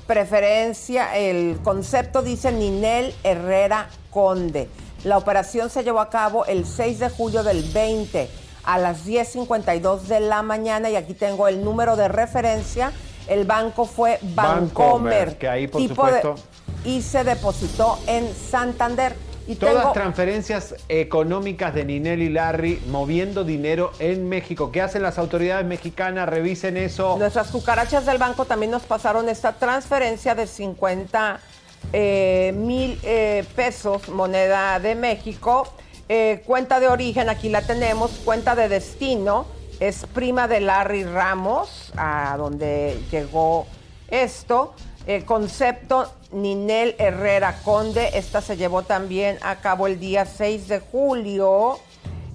preferencia, el concepto dice Ninel Herrera Conde. La operación se llevó a cabo el 6 de julio del 20 a las 10.52 de la mañana y aquí tengo el número de referencia. El banco fue Bancomer. que ahí por supuesto. y se depositó en Santander. Y Todas las transferencias económicas de Ninel y Larry moviendo dinero en México. ¿Qué hacen las autoridades mexicanas? Revisen eso. Nuestras cucarachas del banco también nos pasaron esta transferencia de 50 eh, mil eh, pesos, moneda de México. Eh, cuenta de origen, aquí la tenemos. Cuenta de destino, es prima de Larry Ramos, a donde llegó esto. Concepto Ninel Herrera Conde, esta se llevó también a cabo el día 6 de julio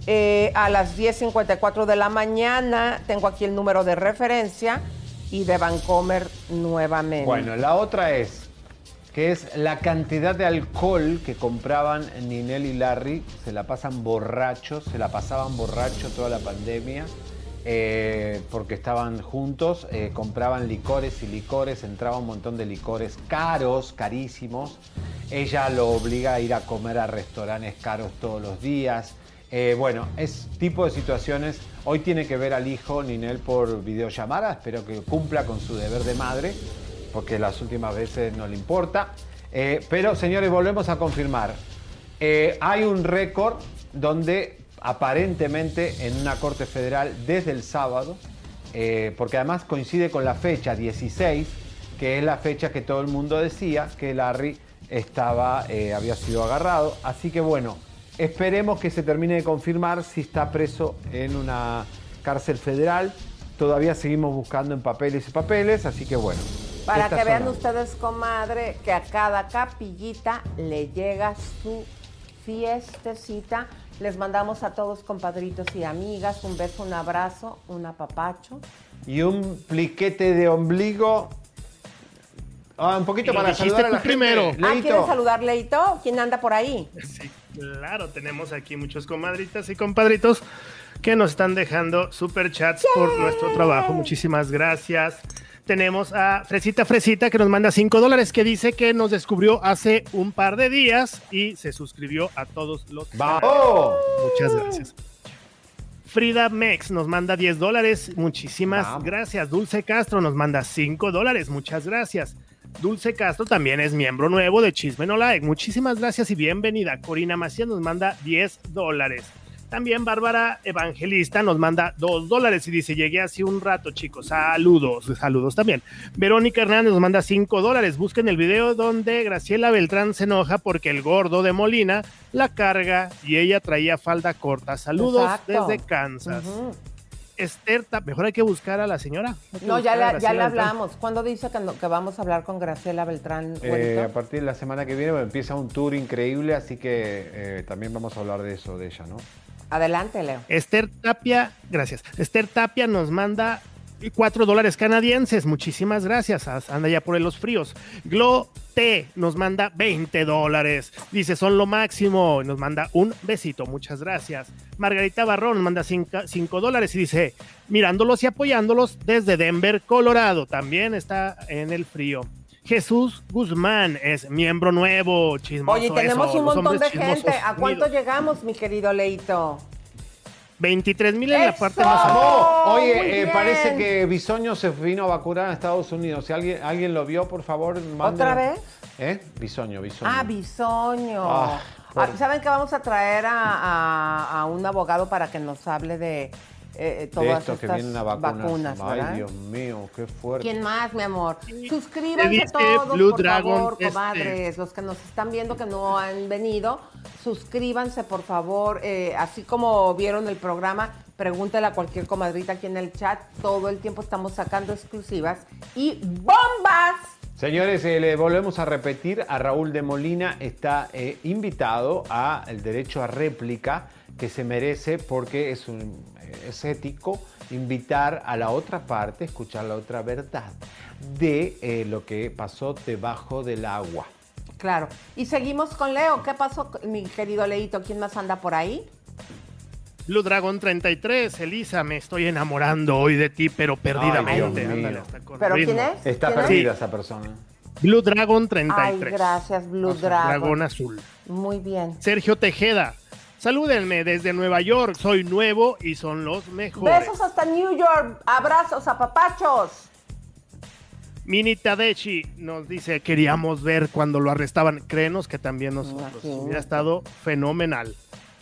eh, a las 10.54 de la mañana. Tengo aquí el número de referencia y de Vancomer nuevamente. Bueno, la otra es que es la cantidad de alcohol que compraban Ninel y Larry. Se la pasan borrachos, se la pasaban borrachos toda la pandemia. Eh, porque estaban juntos, eh, compraban licores y licores, entraba un montón de licores caros, carísimos. Ella lo obliga a ir a comer a restaurantes caros todos los días. Eh, bueno, es tipo de situaciones. Hoy tiene que ver al hijo Ninel por videollamada. Espero que cumpla con su deber de madre, porque las últimas veces no le importa. Pero, señores, volvemos a confirmar. Hay un récord donde aparentemente en una corte federal desde el sábado, eh, porque además coincide con la fecha 16, que es la fecha que todo el mundo decía que Larry estaba, eh, había sido agarrado. Así que bueno, esperemos que se termine de confirmar si está preso en una cárcel federal. Todavía seguimos buscando en papeles y papeles, así que bueno. Para que vean ustedes, comadre, que a cada capillita le llega su fiestecita. Les mandamos a todos, compadritos y amigas, un beso, un abrazo, un apapacho. Y un pliquete de ombligo. Ah, un poquito para saludar a la primero. gente. Ah, Leito. ¿quieren saludar, Leito? ¿Quién anda por ahí? Sí, claro, tenemos aquí muchos comadritas y compadritos que nos están dejando super chats por nuestro trabajo. Muchísimas gracias. Tenemos a Fresita Fresita que nos manda 5 dólares, que dice que nos descubrió hace un par de días y se suscribió a todos los. ¡Vamos! Muchas gracias. Frida Mex nos manda 10 dólares. Muchísimas Vamos. gracias. Dulce Castro nos manda 5 dólares. Muchas gracias. Dulce Castro también es miembro nuevo de Chisme No Like. Muchísimas gracias y bienvenida. Corina Macías nos manda 10 dólares. También Bárbara Evangelista nos manda 2 dólares y dice, llegué hace un rato, chicos. Saludos, saludos también. Verónica Hernández nos manda 5 dólares. Busquen el video donde Graciela Beltrán se enoja porque el gordo de Molina la carga y ella traía falda corta. Saludos Exacto. desde Kansas. Ujú. Esther, mejor hay que buscar a la señora. No, ya, la- ya Beltrán. hablamos. ¿Cuándo dice que, no- que vamos a hablar con Graciela Beltrán? Eh, a partir de la semana que viene empieza un tour increíble, así que eh, también vamos a hablar de eso, de ella, ¿no? Adelante, Leo. Esther Tapia, gracias. Esther Tapia nos manda 4 dólares canadienses. Muchísimas gracias. As- Anda ya por los fríos. Glo nos manda 20 dólares. Dice, son lo máximo. Nos manda un besito. Muchas gracias. Margarita Barrón nos manda 5 dólares y dice, mirándolos y apoyándolos desde Denver, Colorado. También está en el frío. Jesús Guzmán es miembro nuevo, chismoso. Oye, tenemos eso, un montón de gente. ¿A cuánto unidos. llegamos, mi querido Leito? 23 mil en la parte más alta. Oh, Oye, eh, parece que Bisoño se vino a vacunar a Estados Unidos. Si alguien, alguien lo vio, por favor, mande. ¿Otra vez? ¿Eh? Bisoño, Bisoño. Ah, bisoño. Ah, por- Ah, ¿Saben que vamos a traer a, a- a un abogado para que nos hable de eh, eh, de todas esto que estas vienen a vacunas. vacunas, Ay, ¿verdad? Dios mío, qué fuerte. ¿Quién más, mi amor? Suscríbanse dice todos, Blue por Dragon, favor, este. comadres. Los que nos están viendo que no han venido, suscríbanse, por favor. Eh, así como vieron el programa, pregúntale a cualquier comadrita aquí en el chat. Todo el tiempo estamos sacando exclusivas y bombas. Señores, eh, le volvemos a repetir, a Raúl de Molina está eh, invitado a el derecho a réplica que se merece porque es, un, es ético invitar a la otra parte, escuchar la otra verdad de eh, lo que pasó debajo del agua. Claro. Y seguimos con Leo. ¿Qué pasó, mi querido Leito? ¿Quién más anda por ahí? Blue Dragon 33, Elisa, me estoy enamorando hoy de ti, pero perdidamente. Ay. Ándale, ¿Pero quién es? Está perdida esa persona. Blue Dragon Ay, 33. gracias, Blue O sea, Dragon. Dragón azul. Muy bien. Sergio Tejeda, salúdenme desde Nueva York, soy nuevo y son los mejores. Besos hasta New York. Abrazos a papachos. Mini Tadechi nos dice, queríamos ver cuando lo arrestaban. Créenos que también nosotros. Hubiera estado fenomenal.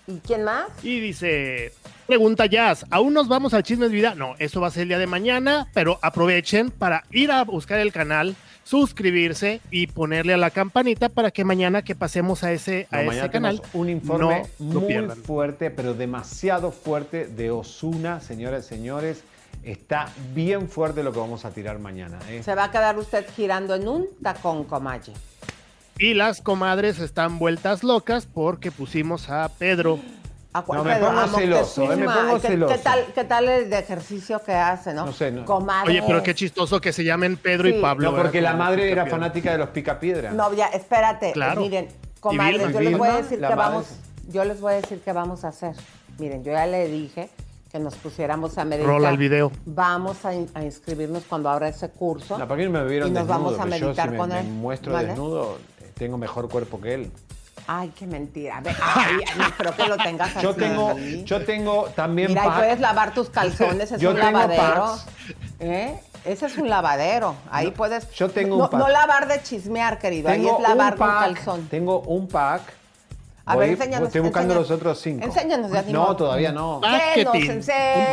¿Y quién más? Y dice, pregunta Jazz, ¿aún nos vamos al Chismes Vida? No, eso va a ser el día de mañana, pero aprovechen para ir a buscar el canal, suscribirse y ponerle a la campanita para que mañana que pasemos a ese, a ese canal un informe no muy pierdan. fuerte, pero demasiado fuerte de Osuna, señoras y señores. Está bien fuerte lo que vamos a tirar mañana. ¿eh? Se va a quedar usted girando en un tacón, comalle. Y las comadres están vueltas locas porque pusimos a Pedro. ¿A cuál No, me pongo celoso, eh, me pongo ¿Qué, celoso. ¿qué tal, ¿Qué tal el de ejercicio que hace, no? No sé, no. Comadre. Oye, pero qué chistoso que se llamen Pedro Sí. y Pablo. No, porque la madre era fanática de los picapiedra. No, ya, espérate. Claro. Miren, Vilma, yo les voy a decir que vamos, yo les voy a decir que vamos a hacer. Miren, yo ya le dije que nos pusiéramos a meditar. Rola el video. Vamos a, in- a inscribirnos cuando abra ese curso. No, ¿para qué no me vieron Y nos desnudo? vamos a yo meditar si me, con me él. muestro ¿Vale? desnudo, tengo mejor cuerpo que él. Ay, qué mentira. Ay, no, pero que lo tengas así. Yo tengo, yo tengo también Mira, y pack. puedes lavar tus calzones, es Yo un tengo lavadero. packs. ¿Eh? Ese es un lavadero. Ahí puedes. yo tengo no, un pack. no lavar de chismear, querido. Ahí es lavar un pack, calzón. Tengo un pack. A Voy- ver, enséñanos, Estoy buscando enséñanos. los otros cinco. Enséñanos, ni No, todavía no. Que nos. Un que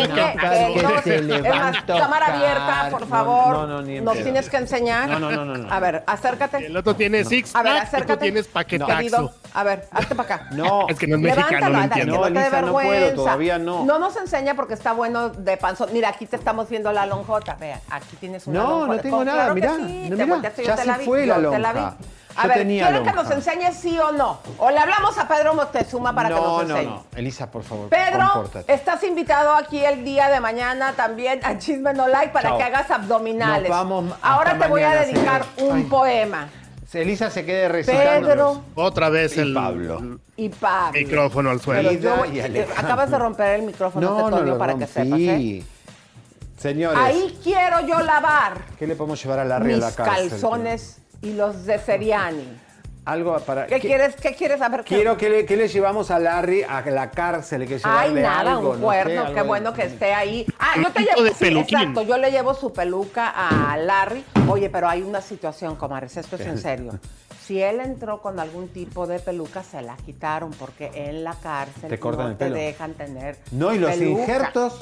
nos- cámara abierta, por No, favor. no, no, ni en Nos tienes que enseñar. No, no, no, no, no. A ver, acércate. El otro tiene six A ver, y tú acércate. tienes paquetaxo. Querido, a ver, hazte para acá. No. Es que no es mexicano, Levántalo, no entiendo. que no Elisa, no puedo, todavía no. No nos enseña porque está bueno de panzón. Mira, aquí te estamos viendo la lonjota. Vea, aquí tienes una No, lonjota. no tengo nada, mirá, no, ya te se la vi, fue la yo te la vi. lonja. A Yo ver, tenía ¿quieren que nos enseñe sí o no? O le hablamos a Pedro Moctezuma para que no, nos no, enseñe. no. Elisa, por favor, Pedro, compórtate. estás invitado aquí el día de mañana también a Chisme No Like para Chao. que hagas abdominales. Nos vamos Ahora te voy a dedicar un Ay. poema. Elisa se quede recitando. Pedro Otra vez Y el Pablo. y Pablo. micrófono al suelo. Yo- y acabas de romper el micrófono No, de no Toño lo para que rompí. sepas, ¿eh? Señores, Ahí quiero yo lavar ¿qué le podemos llevar a Larry a mis la cárcel? calzones y los de Seriani. Algo para... ¿Qué, quieres? ¿Qué quieres saber? ¿Qué- Quiero que le, que le llevamos a Larry a la cárcel, hay que Ay, nada, algo, un no cuerno, sé, qué de- bueno que esté ahí. Ah, yo te llevo, de sí, peluquín. exacto, yo le llevo su peluca a Larry. Oye, pero hay una situación, comadres, esto es en serio. Si él entró con algún tipo de peluca, se la quitaron porque en la cárcel Te cortan no el te pelo. dejan tener No, y los peluca. injertos,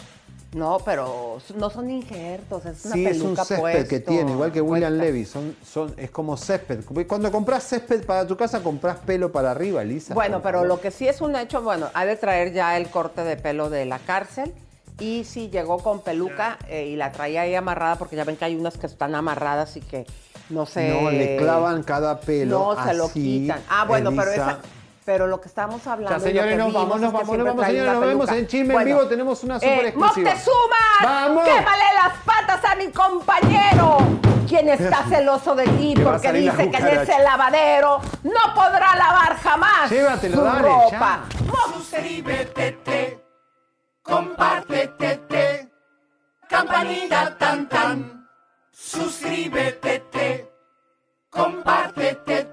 No, pero no son injertos, es una sí, es un peluca césped puesto, que tiene, igual que William puesta. Levy, son, son, es como césped. Cuando compras césped para tu casa, compras pelo para arriba, Elisa. Bueno, pero favor. lo que sí es un hecho, bueno, ha de traer ya el corte de pelo de la cárcel. Y sí, llegó con peluca eh, y la traía ahí amarrada, porque ya ven que hay unas que están amarradas y que no sé. No, le clavan cada pelo No, se lo así, quitan. Ah, bueno, pero esa. Pero lo que estamos hablando. Ya, y lo señores, nos vamos, nos vamos, nos vamos, señores, nos vemos en Chisme en Vivo, tenemos una super exclusiva. ¡Moctezuma! ¡Vamos! ¡Quémale las patas a mi compañero! Quien está celoso de ti porque dice que en ese lavadero no podrá lavar jamás Llévatelo, su dale, ropa. Suscríbete, compártete, campanita tan tan. Suscríbete, compártete,